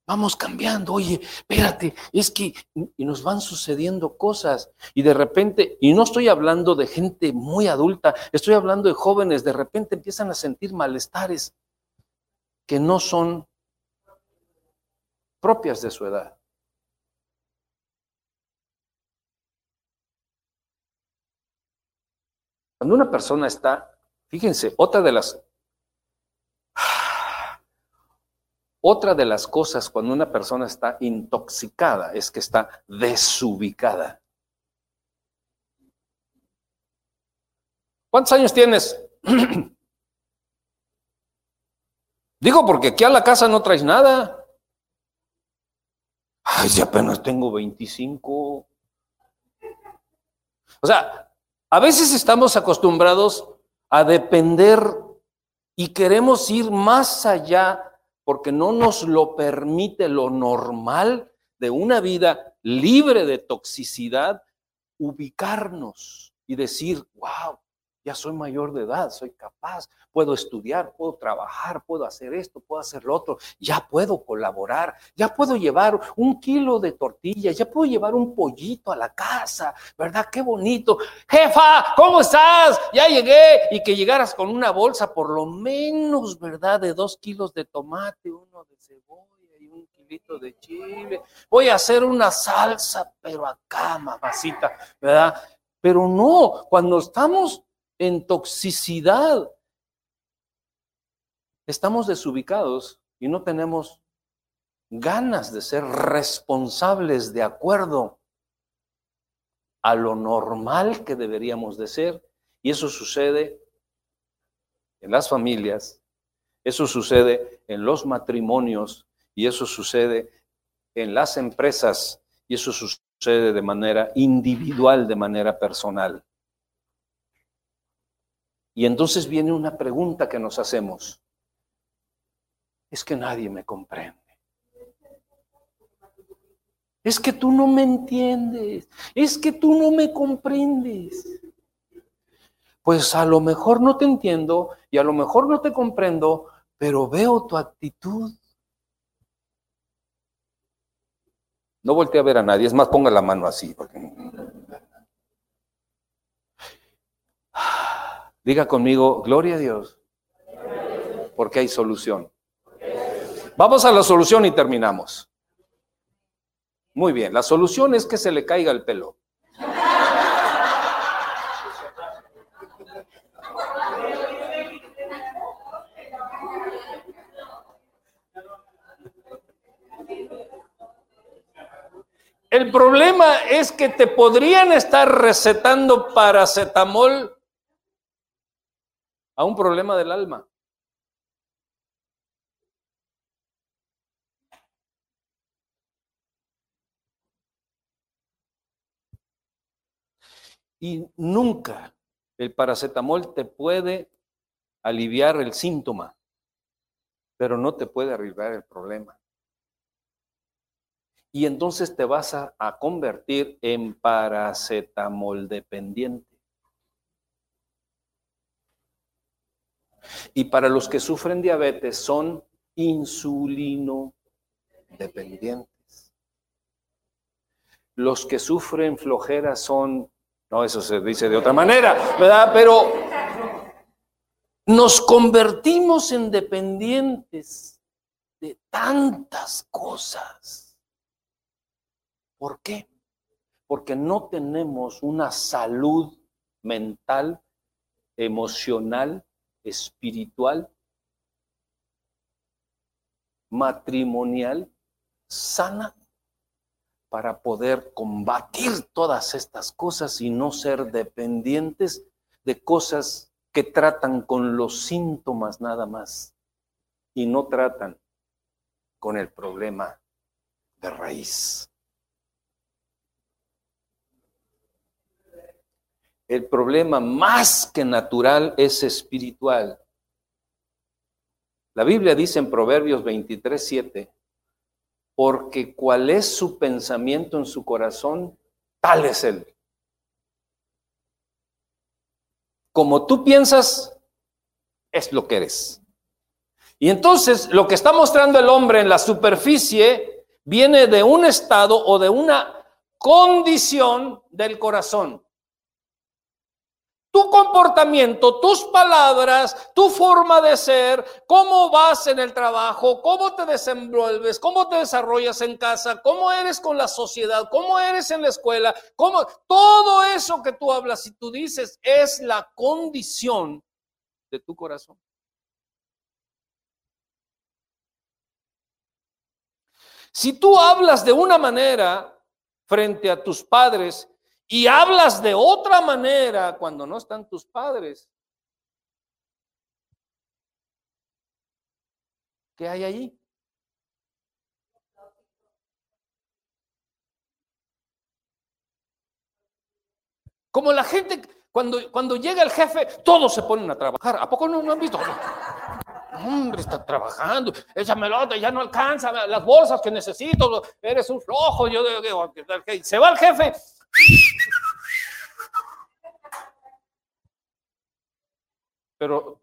Vamos cambiando, oye, espérate, es que y nos van sucediendo cosas y de repente, y no estoy hablando de gente muy adulta, estoy hablando de jóvenes, de repente empiezan a sentir malestares que no son propias de su edad. Cuando una persona está, fíjense, otra de las Otra de las cosas cuando una persona está intoxicada es que está desubicada. ¿Cuántos años tienes? Digo porque aquí a la casa no traes nada. Ay, si apenas tengo 25. O sea, a veces estamos acostumbrados a depender y queremos ir más allá porque no nos lo permite lo normal de una vida libre de toxicidad, ubicarnos y decir, wow, ya soy mayor de edad, soy capaz, puedo estudiar, puedo trabajar, puedo hacer esto, puedo hacer lo otro, ya puedo colaborar, ya puedo llevar un kilo de tortillas, ya puedo llevar un pollito a la casa, ¿verdad? Qué bonito. Jefa, ¿cómo estás? Ya llegué. Y que llegaras con una bolsa por lo menos, ¿verdad? De dos kilos de tomate, uno de cebolla y un kilito de chile. Voy a hacer una salsa, pero acá, mamacita, ¿verdad? Pero no, cuando estamos en toxicidad. Estamos desubicados y no tenemos ganas de ser responsables de acuerdo a lo normal que deberíamos de ser. Y eso sucede en las familias, eso sucede en los matrimonios y eso sucede en las empresas y eso sucede de manera individual, de manera personal. Y entonces viene una pregunta que nos hacemos. Es que nadie me comprende. Es que tú no me entiendes. Es que tú no me comprendes. Pues a lo mejor no te entiendo y a lo mejor no te comprendo, pero veo tu actitud. No voltee a ver a nadie, es más, ponga la mano así. Diga conmigo, gloria a Dios, porque hay solución. Vamos a la solución y terminamos. Muy bien, la solución es que se le caiga el pelo. El problema es que te podrían estar recetando paracetamol a un problema del alma. Y nunca el paracetamol te puede aliviar el síntoma, pero no te puede aliviar el problema y entonces te vas a, convertir en paracetamol dependiente. Y para los que sufren diabetes son insulino dependientes. Los que sufren flojera son, no, eso se dice de otra manera, ¿verdad? Pero nos convertimos en dependientes de tantas cosas. ¿Por qué? Porque no tenemos una salud mental, emocional, espiritual, matrimonial, sana, para poder combatir todas estas cosas y no ser dependientes de cosas que tratan con los síntomas nada más y no tratan con el problema de raíz. El problema más que natural es espiritual. La Biblia dice en Proverbios 23, 7, porque cuál es su pensamiento en su corazón, tal es él. Como tú piensas, es lo que eres. Y entonces lo que está mostrando el hombre en la superficie viene de un estado o de una condición del corazón tu comportamiento, tus palabras, tu forma de ser, cómo vas en el trabajo, cómo te desenvuelves, cómo te desarrollas en casa, cómo eres con la sociedad, cómo eres en la escuela, cómo todo eso que tú hablas y tú dices es la condición de tu corazón. Si tú hablas de una manera frente a tus padres y hablas de otra manera cuando no están tus padres. ¿Qué hay allí? Como la gente, cuando, cuando llega el jefe, todos se ponen a trabajar. ¿A poco no, no han visto? Hombre, está trabajando, échamelo, ya no alcanza las bolsas que necesito, eres un flojo. Yo digo, se va el jefe, pero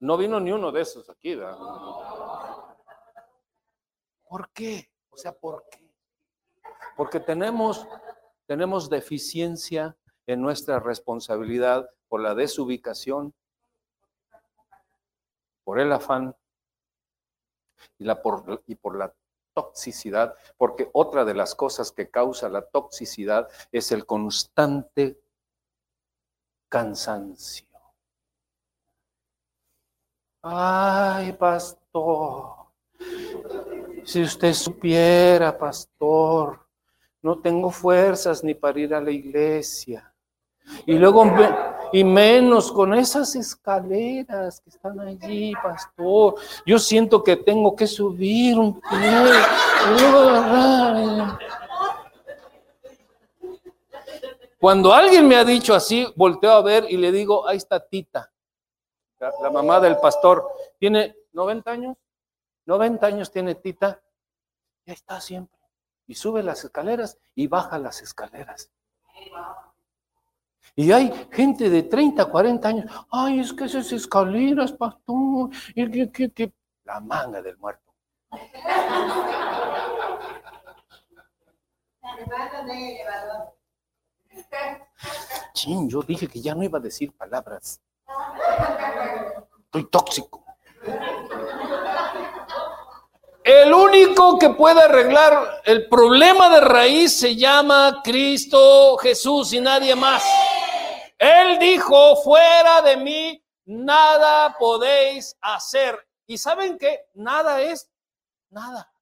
no vino ni uno de esos aquí, ¿verdad? ¿Por qué? O sea, ¿por qué? Porque tenemos, tenemos deficiencia en nuestra responsabilidad por la desubicación, por el afán y, la por, y por la toxicidad, porque otra de las cosas que causa la toxicidad es el constante cansancio. Ay, pastor, si usted supiera, pastor, no tengo fuerzas ni para ir a la iglesia. Y luego, Y menos con esas escaleras que están allí, pastor. Yo siento que tengo que subir un pie. Cuando alguien me ha dicho así, volteo a ver y le digo, ahí está Tita, la, mamá del pastor. Tiene 90 años, 90 años tiene Tita, y ahí está siempre. Y sube las escaleras y baja las escaleras. Y hay gente de 30, 40 años, ay, es que esas escaleras, pastor, y que, que, que, la manga del muerto. Chin, yo dije que ya no iba a decir palabras. Estoy tóxico. El único que puede arreglar el problema de raíz se llama Cristo Jesús y nadie más. Él dijo, fuera de mí, nada podéis hacer. ¿Y saben qué? Nada es nada.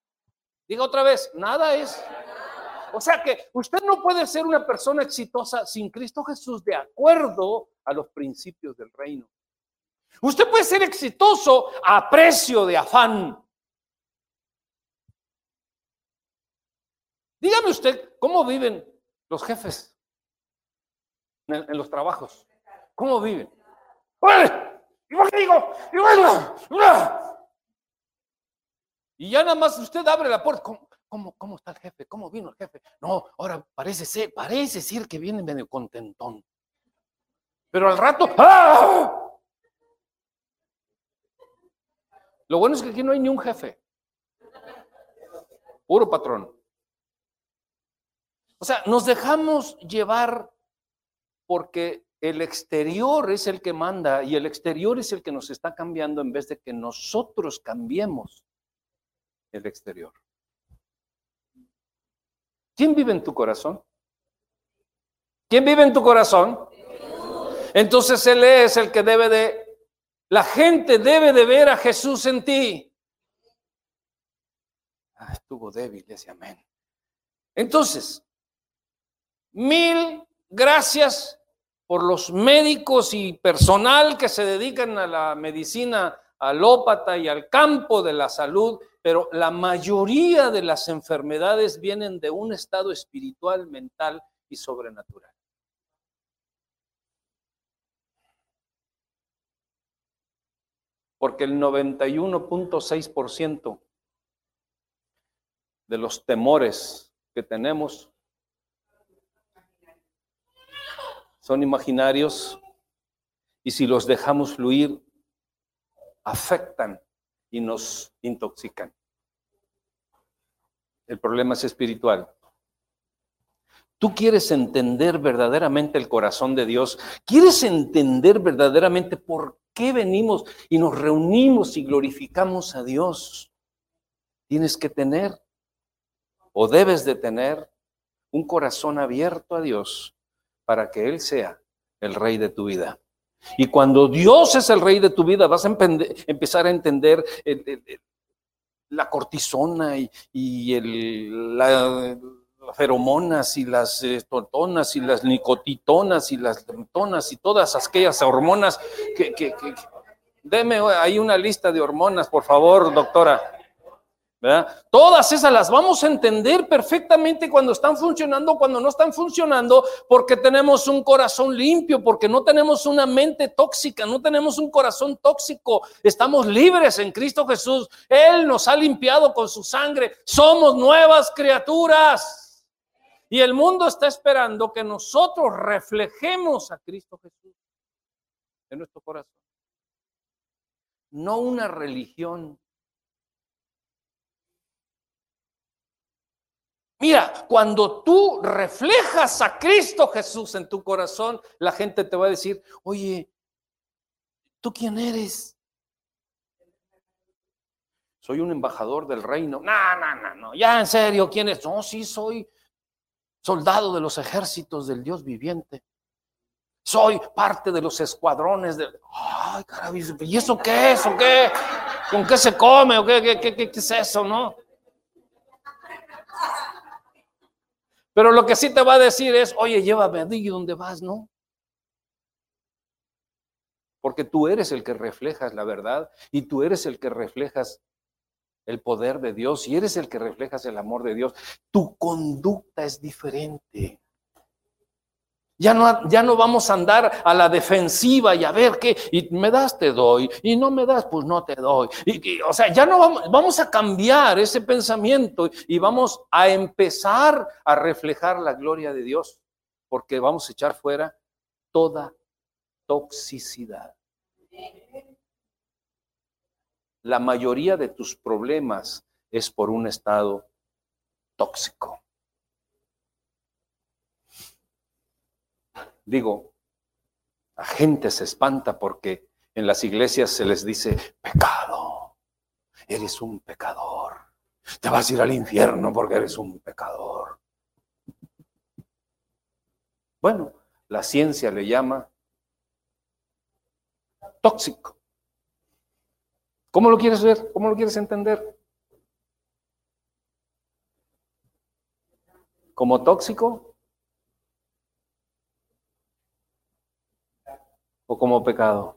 Diga otra vez, nada es. O sea que usted no puede ser una persona exitosa sin Cristo Jesús de acuerdo a los principios del reino. Usted puede ser exitoso a precio de afán. Dígame usted, ¿cómo viven los jefes en, los trabajos? ¿Cómo viven? Y ya nada más usted abre la puerta. ¿Cómo, cómo, está el jefe? ¿Cómo vino el jefe? No, ahora parece ser, parece ser que viene medio contentón. Pero al rato, ¡ah! Lo bueno es que aquí no hay ni un jefe. Puro patrón. O sea, nos dejamos llevar porque el exterior es el que manda y el exterior es el que nos está cambiando en vez de que nosotros cambiemos el exterior. ¿Quién vive en tu corazón? ¿Quién vive en tu corazón? Entonces Él es el que debe de la gente debe de ver a Jesús en ti. Ah, estuvo débil ese amén. Entonces, mil gracias por los médicos y personal que se dedican a la medicina alópata y al campo de la salud, pero la mayoría de las enfermedades vienen de un estado espiritual, mental y sobrenatural. porque el 91.6% de los temores que tenemos son imaginarios y si los dejamos fluir, afectan y nos intoxican. El problema es espiritual. Tú quieres entender verdaderamente el corazón de Dios. Quieres entender verdaderamente por qué venimos y nos reunimos y glorificamos a Dios? Tienes que tener o debes de tener un corazón abierto a Dios para que Él sea el rey de tu vida. Y cuando Dios es el rey de tu vida, vas a empezar a entender la cortisona y, el, las feromonas y las estotonas y las nicotitonas y las tonas y todas aquellas hormonas que, que, deme ahí una lista de hormonas, por favor, doctora. Todas esas las vamos a entender perfectamente cuando están funcionando, cuando no están funcionando, porque tenemos un corazón limpio, porque no tenemos una mente tóxica, no tenemos un corazón tóxico, estamos libres en Cristo Jesús. Él nos ha limpiado con su sangre, somos nuevas criaturas. Y el mundo está esperando que nosotros reflejemos a Cristo Jesús en nuestro corazón. No una religión Mira, cuando tú reflejas a Cristo Jesús en tu corazón, la gente te va a decir, oye, ¿tú quién eres? Soy un embajador del reino. No, no, no, no. Ya en serio, ¿quién es? No, sí, soy soldado de los ejércitos del Dios viviente. Soy parte de los escuadrones de... Ay, caray, ¿y eso qué es? ¿O qué? ¿Con qué se come? ¿O qué, es eso, no? Pero lo que sí te va a decir es, oye, llévame a dónde vas, ¿no? porque tú eres el que reflejas la verdad y tú eres el que reflejas el poder de Dios y eres el que reflejas el amor de Dios. Tu conducta es diferente. Ya no, ya no vamos a andar a la defensiva y a ver qué, y me das, te doy, y no me das, pues no te doy. Y, o sea, ya no vamos, vamos a cambiar ese pensamiento y vamos a empezar a reflejar la gloria de Dios, porque vamos a echar fuera toda toxicidad. La mayoría de tus problemas es por un estado tóxico. Digo, la gente se espanta porque en las iglesias se les dice, pecado, eres un pecador, te vas a ir al infierno porque eres un pecador. Bueno, la ciencia le llama tóxico. ¿Cómo lo quieres ver? ¿Cómo lo quieres entender? ¿Como tóxico? ¿O como pecado?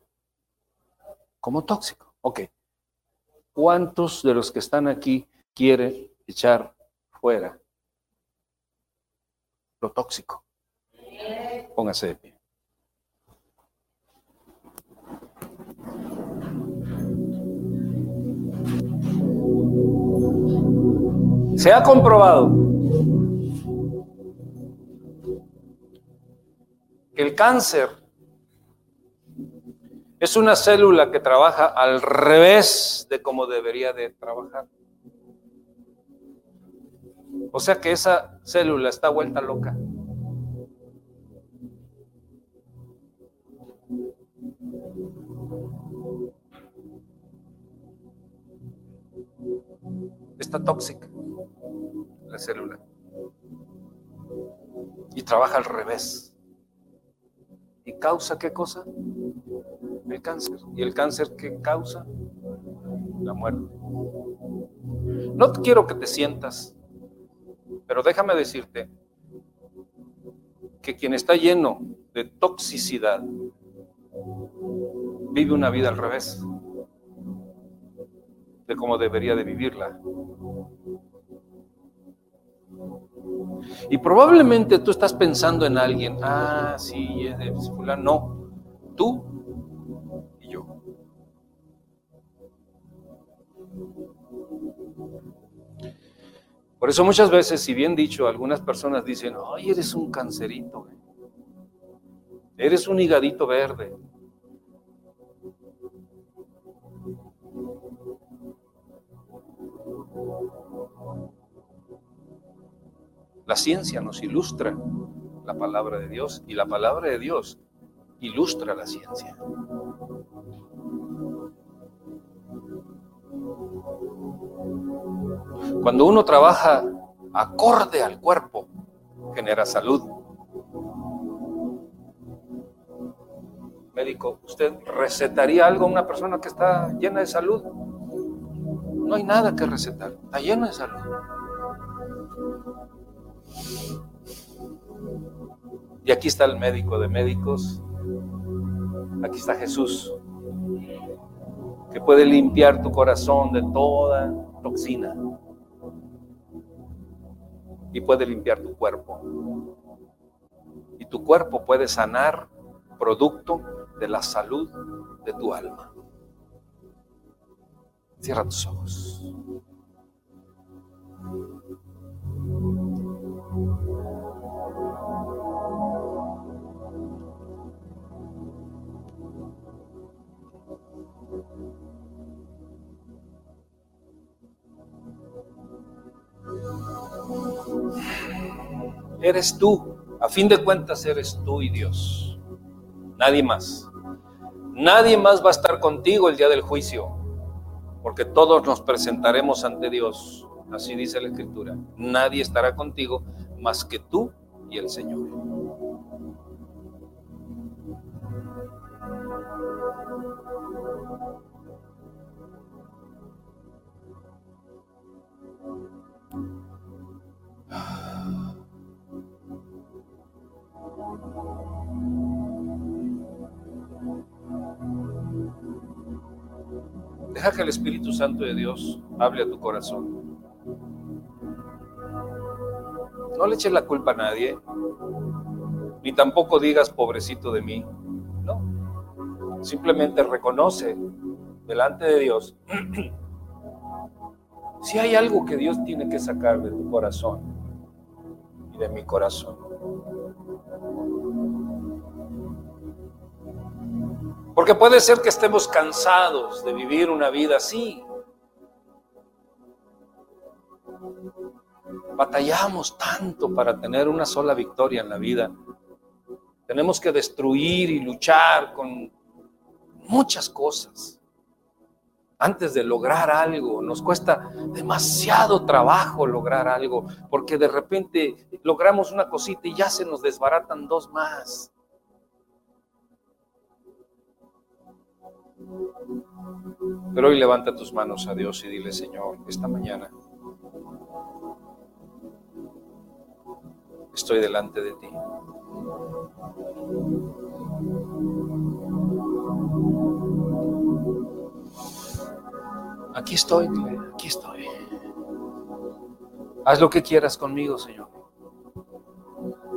Como tóxico. Ok. ¿Cuántos de los que están aquí quieren echar fuera lo tóxico? Póngase de pie. Se ha comprobado que el cáncer es una célula que trabaja al revés de como debería de trabajar. O sea que esa célula está vuelta loca. Está tóxica la célula. Y trabaja al revés. ¿Y causa qué cosa? El cáncer. ¿Y el cáncer qué causa? La muerte. No quiero que te sientas, pero déjame decirte que quien está lleno de toxicidad vive una vida al revés de cómo debería de vivirla. Y probablemente tú estás pensando en alguien, ah, sí, es de fulano. No, tú Por eso muchas veces, si bien dicho, algunas personas dicen, ay, eres un cancerito, eres un higadito verde. La ciencia nos ilustra la palabra de Dios y la palabra de Dios ilustra la ciencia. Cuando uno trabaja acorde al cuerpo, genera salud. Médico, ¿usted recetaría algo a una persona que está llena de salud? No hay nada que recetar, está lleno de salud. Y aquí está el médico de médicos. Aquí está Jesús, que puede limpiar tu corazón de toda toxina. Y puede limpiar tu cuerpo. Y tu cuerpo puede sanar producto de la salud de tu alma. Cierra tus ojos. Eres tú, a fin de cuentas eres tú y Dios, nadie más. Nadie más va a estar contigo el día del juicio, porque todos nos presentaremos ante Dios, así dice la Escritura. Nadie estará contigo más que tú y el Señor. Deja que el Espíritu Santo de Dios hable a tu corazón. No le eches la culpa a nadie, ni tampoco digas pobrecito de mí. No. Simplemente reconoce delante de Dios si hay algo que Dios tiene que sacar de tu corazón y de mi corazón. Porque puede ser que estemos cansados de vivir una vida así. Batallamos tanto para tener una sola victoria en la vida. Tenemos que destruir y luchar con muchas cosas antes de lograr algo. Nos cuesta demasiado trabajo lograr algo, porque de repente logramos una cosita y ya se nos desbaratan dos más. Pero hoy levanta tus manos a Dios y dile, Señor, esta mañana estoy delante de ti. Aquí estoy, aquí estoy. Haz lo que quieras conmigo, Señor.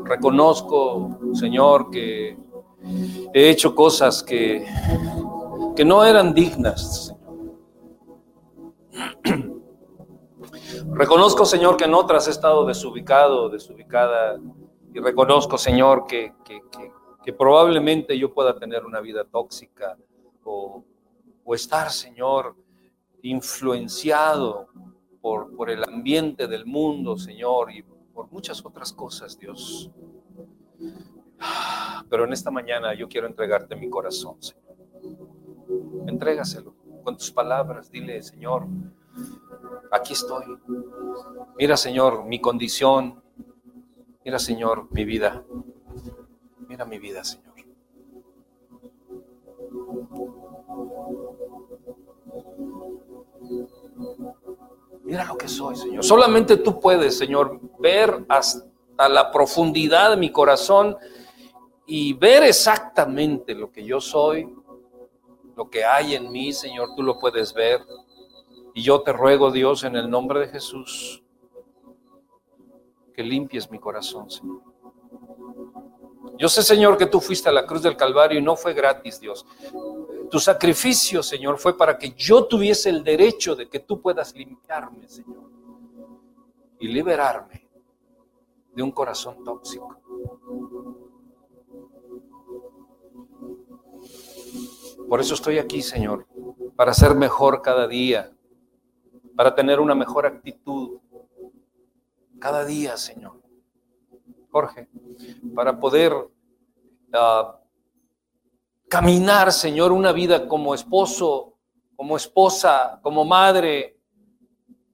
Reconozco, Señor, que he hecho cosas que, que no eran dignas, Reconozco, Señor, que en otras he estado desubicado, desubicada. Y reconozco, Señor, que, que, probablemente yo pueda tener una vida tóxica o, o estar, Señor, influenciado por, por el ambiente del mundo, Señor, y por muchas otras cosas, Dios. Pero en esta mañana yo quiero entregarte mi corazón, Señor. Entrégaselo con tus palabras. Dile, Señor, aquí estoy. Mira, Señor, mi condición. Mira, Señor, mi vida. Mira mi vida, Señor. Mira lo que soy, Señor. Solamente tú puedes, Señor, ver hasta la profundidad de mi corazón y ver exactamente lo que yo soy, lo que hay en mí, Señor, tú lo puedes ver. Y yo te ruego, Dios, en el nombre de Jesús, que limpies mi corazón, Señor. Yo sé, Señor, que tú fuiste a la cruz del Calvario y no fue gratis, Dios. Tu sacrificio, Señor, fue para que yo tuviese el derecho de que tú puedas limpiarme, Señor, y liberarme de un corazón tóxico. Por eso estoy aquí, Señor, para ser mejor cada día, para tener una mejor actitud cada día, Señor. Jorge, para poder uh, caminar, Señor, una vida como esposo, como esposa, como madre,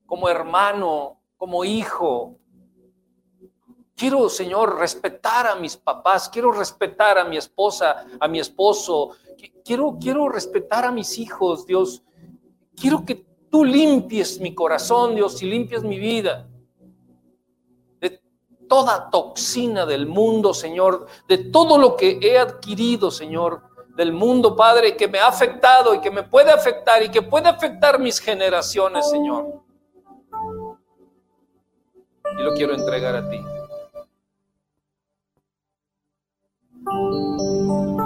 como hermano, como hijo. Quiero, Señor, respetar a mis papás, quiero respetar a mi esposa, a mi esposo, quiero, quiero respetar a mis hijos, Dios. Quiero que tú limpies mi corazón, Dios, y limpies mi vida. De toda toxina del mundo, Señor, de todo lo que he adquirido, Señor, del mundo, Padre, que me ha afectado y que me puede afectar y que puede afectar mis generaciones, Señor. Y lo quiero entregar a ti. Dando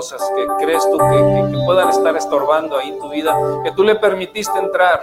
cosas que crees tú que, puedan estar estorbando ahí tu vida, que tú le permitiste entrar.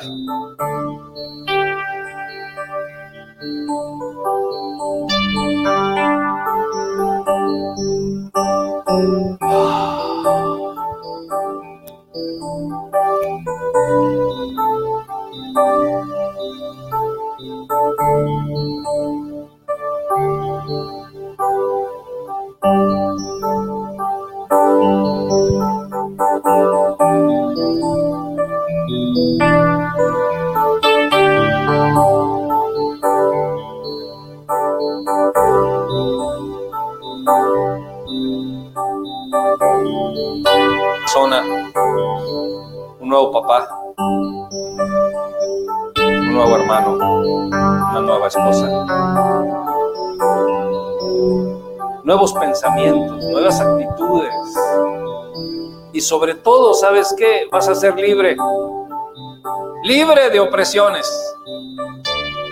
¿Sabes qué? Vas a ser libre, libre de opresiones,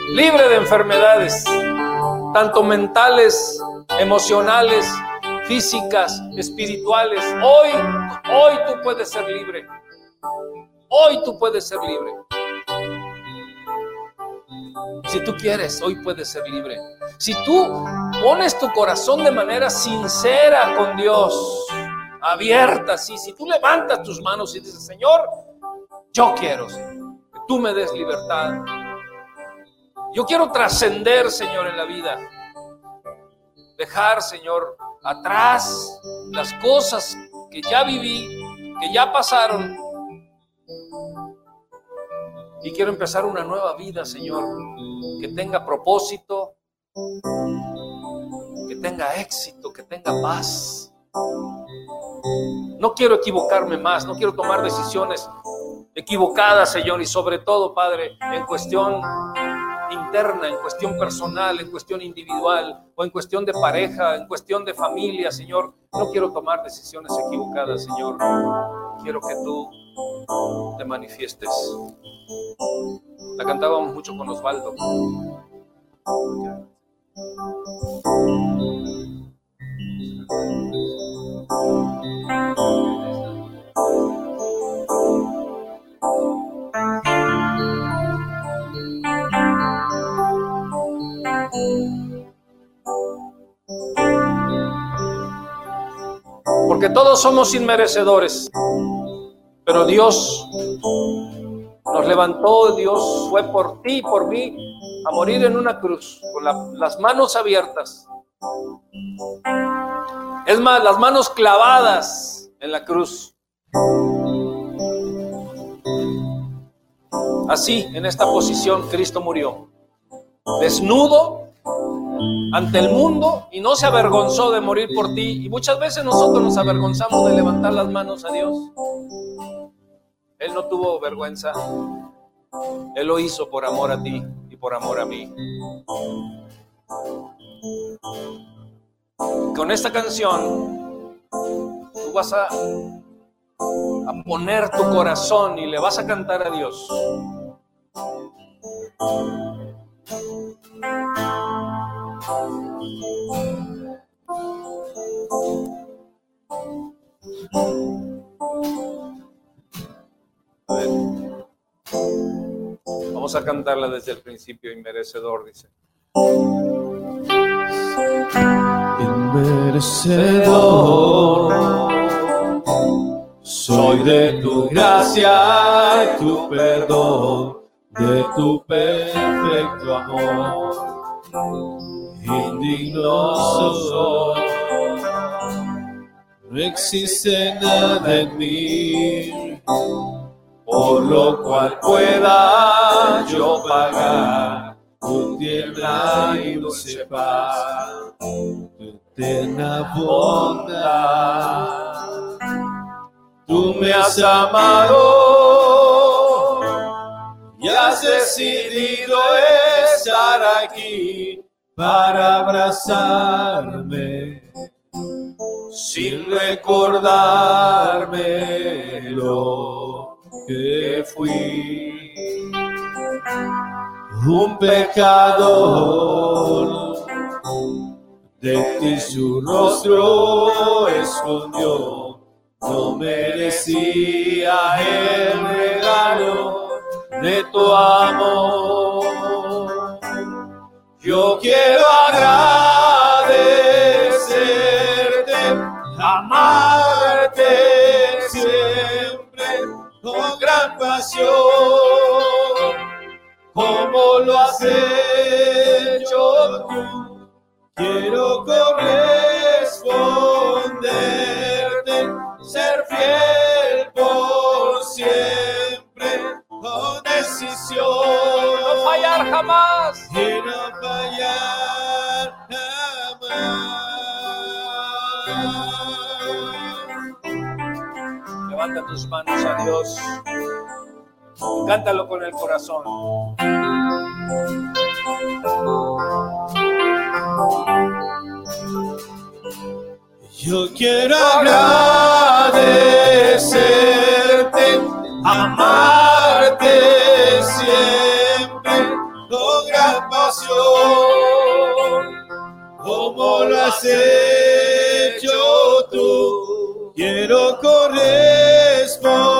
libre de enfermedades, tanto mentales, emocionales, físicas, espirituales. Hoy, hoy tú puedes ser libre. Hoy tú puedes ser libre. Si tú quieres, hoy puedes ser libre. Si tú pones tu corazón de manera sincera con Dios, abierta, sí, si tú levantas tus manos y dices, Señor, yo quiero que tú me des libertad. Yo quiero trascender, Señor, en la vida. Dejar, Señor, atrás las cosas que ya viví, que ya pasaron. Y quiero empezar una nueva vida, Señor, que tenga propósito, que tenga éxito, que tenga paz. No quiero equivocarme más, no quiero tomar decisiones equivocadas, Señor, y sobre todo, Padre, en cuestión interna, en cuestión personal, en cuestión individual o en cuestión de pareja, en cuestión de familia, Señor. No quiero tomar decisiones equivocadas, Señor. Quiero que tú te manifiestes. La cantábamos mucho con Osvaldo. Porque todos somos inmerecedores. Pero Dios nos levantó, Dios fue por ti y por mí a morir en una cruz, con las manos abiertas. Es más, las manos clavadas en la cruz. Así, en esta posición, Cristo murió. Desnudo, ante el mundo y no se avergonzó de morir por ti. Y muchas veces nosotros nos avergonzamos de levantar las manos a Dios. Él no tuvo vergüenza. Él lo hizo por amor a ti y por amor a mí. Con esta canción, tú vas a, a poner tu corazón y le vas a cantar a Dios. Vamos a cantarla desde el principio, inmerecedor, dice. Inmerecedor, soy de tu gracia y tu perdón, de tu perfecto amor. Indignoso. No existe nada en mí, por lo cual pueda yo pagar tu tierna y paz, tu eterna bondad. Tú me has amado y has decidido estar aquí para abrazarme sin recordarme lo que fui. Un pecador de ti su rostro escondió. No merecía el regalo de tu amor. Yo quiero agradecerte, amarte siempre con gran pasión, como lo has hecho tú Quiero corresponderte, ser fiel por siempre, con decisión. No fallar jamás. Y no fallar jamás. Levanta tus manos a Dios. Cántalo con el corazón. Yo quiero agradecerte, amarte siempre con gran pasión, como lo has hecho tú. Quiero corresponderte,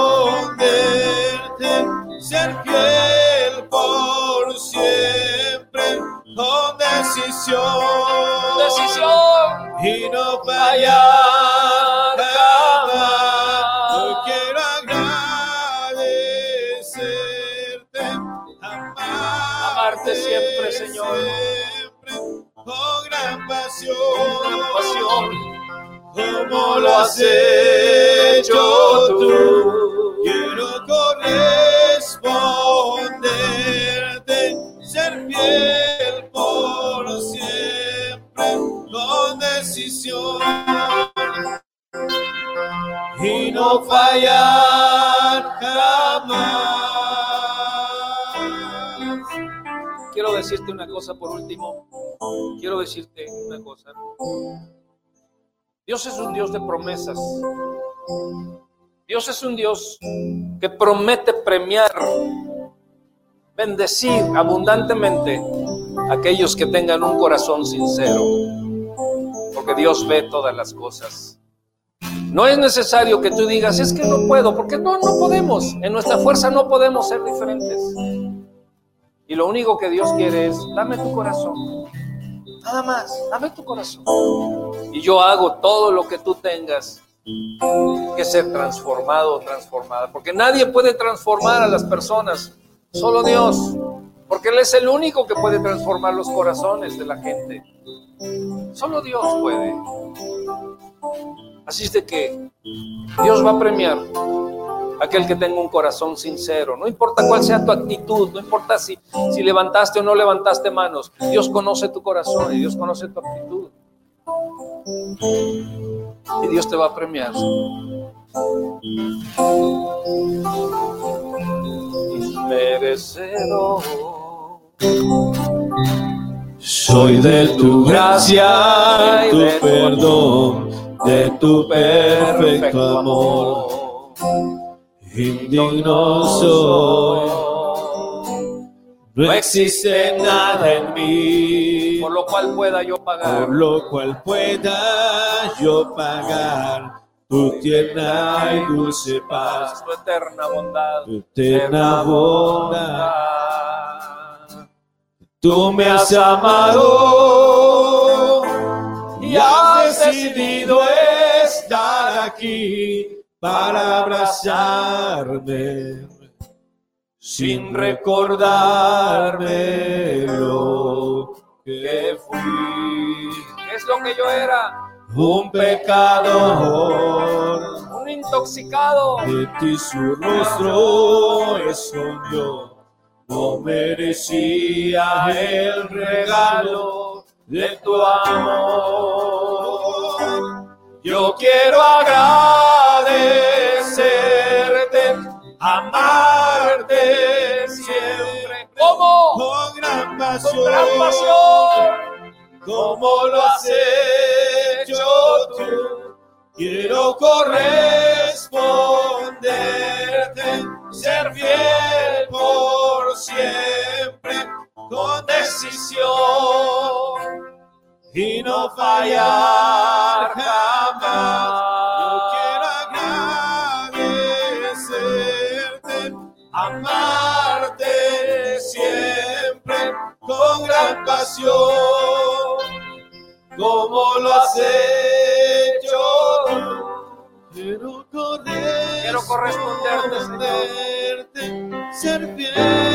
decisión. Decisión. Y no fallar jamás. Yo quiero agradecerte, amarte, Amarte siempre, Señor. siempre, con gran pasión, Con pasión. como lo has hecho tú. No fallar jamás. Quiero decirte una cosa por último. Quiero decirte una cosa. Dios es un Dios de promesas. Dios es un Dios que promete premiar, bendecir abundantemente a aquellos que tengan un corazón sincero. Porque Dios ve todas las cosas. No es necesario que tú digas, es que no puedo, porque no, no podemos. En nuestra fuerza no podemos ser diferentes. Y lo único que Dios quiere es, dame tu corazón. Nada más, dame tu corazón. Y yo hago todo lo que tú tengas que ser transformado o transformada. Porque nadie puede transformar a las personas, solo Dios. Porque Él es el único que puede transformar los corazones de la gente. Solo Dios puede. Así es de que Dios va a premiar a aquel que tenga un corazón sincero. No importa cuál sea tu actitud, no importa si, si levantaste o no levantaste manos. Dios conoce tu corazón y Dios conoce tu actitud. Y Dios te va a premiar. Merecedor. Soy de tu gracia y tu perdón, de tu perfecto amor. Indigno soy, no existe nada en mí, Por lo cual pueda yo pagar. por lo cual pueda yo pagar tu tierna y dulce paz, Tu eterna bondad. tu eterna bondad. Tú me has amado y has decidido aquí para abrazarme sin recordarme lo que fui. ¿Qué es lo que yo era? Un pecador, Un intoxicado. de ti su rostro escondió. No merecía el regalo de tu amor. Yo quiero agradecerte, amarte siempre ¿Cómo? con gran pasión, Con gran pasión. como lo has hecho tú. Quiero corresponderte, ser fiel por siempre, con decisión y no fallar jamás. Yo quiero agradecerte, amarte siempre con gran pasión, como lo has hecho. Quiero correr, Quiero corresponderte, corresponderte, ser fiel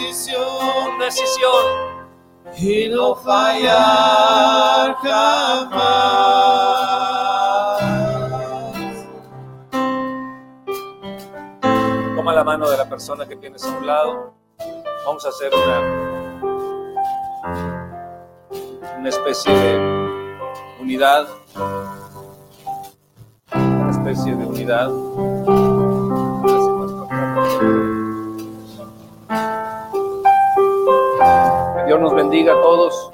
decisión Decisión. y no fallar jamás. Toma la mano de la persona que tienes a un lado. Vamos a hacer una, una especie de unidad. Una especie de unidad. Nos bendiga a todos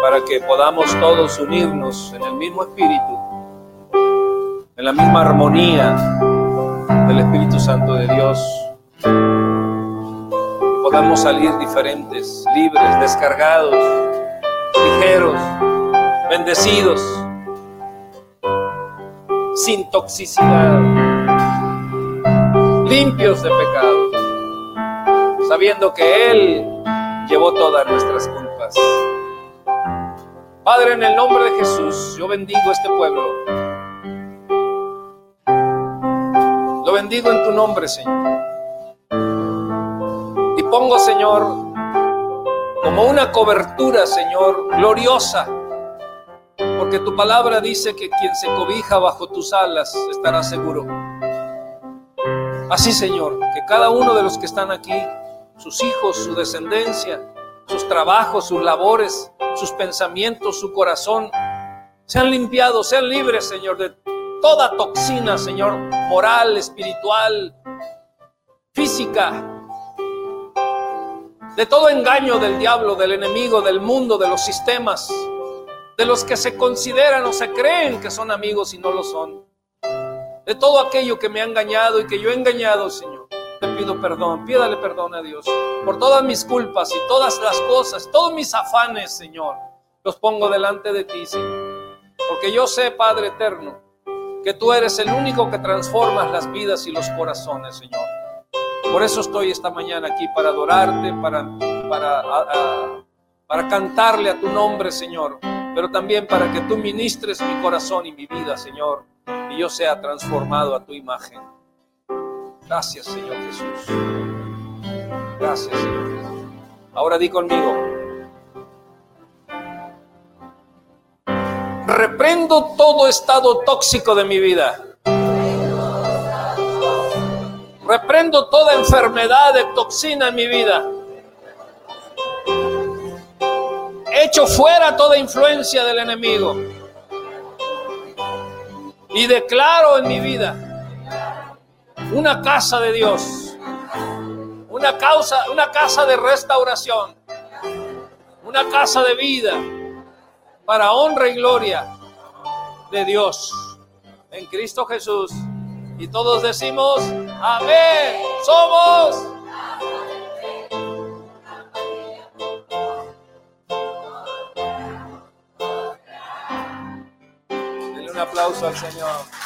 para que podamos todos unirnos en el mismo espíritu, en la misma armonía del Espíritu Santo de Dios. Y podamos salir diferentes, libres, descargados, ligeros, bendecidos, sin toxicidad, limpios de pecado, sabiendo que Él llevó todas nuestras culpas. Padre, en el nombre de Jesús, yo bendigo este pueblo. Lo bendigo en tu nombre, Señor. Y pongo, Señor, como una cobertura, Señor, gloriosa. Porque tu palabra dice que quien se cobija bajo tus alas estará seguro. Así, Señor, que cada uno de los que están aquí, sus hijos, su descendencia, sus trabajos, sus labores, sus pensamientos, su corazón, sean limpiados, sean libres, Señor, de toda toxina, Señor, moral, espiritual, física, de todo engaño del diablo, del enemigo, del mundo, de los sistemas, de los que se consideran o se creen que son amigos y no lo son, de todo aquello que me ha engañado y que yo he engañado, Señor. Te pido perdón, pídale perdón a Dios por todas mis culpas y todas las cosas, todos mis afanes, Señor. Los pongo delante de ti, Señor. Porque yo sé, Padre eterno, que tú eres el único que transformas las vidas y los corazones, Señor. Por eso estoy esta mañana aquí para adorarte, para, para, para cantarle a tu nombre, Señor, pero también para que tú ministres mi corazón y mi vida, Señor, y yo sea transformado a tu imagen. Gracias, Señor Jesús. Gracias, Señor Jesús. Ahora di conmigo. Reprendo todo estado tóxico de mi vida. Reprendo toda enfermedad de toxina en mi vida. Echo fuera toda influencia del enemigo. Y declaro en mi vida una casa de Dios. Una causa, una casa de restauración. Una casa de vida para honra y gloria de Dios en Cristo Jesús. Y todos decimos, amén, somos. Un aplauso al Señor.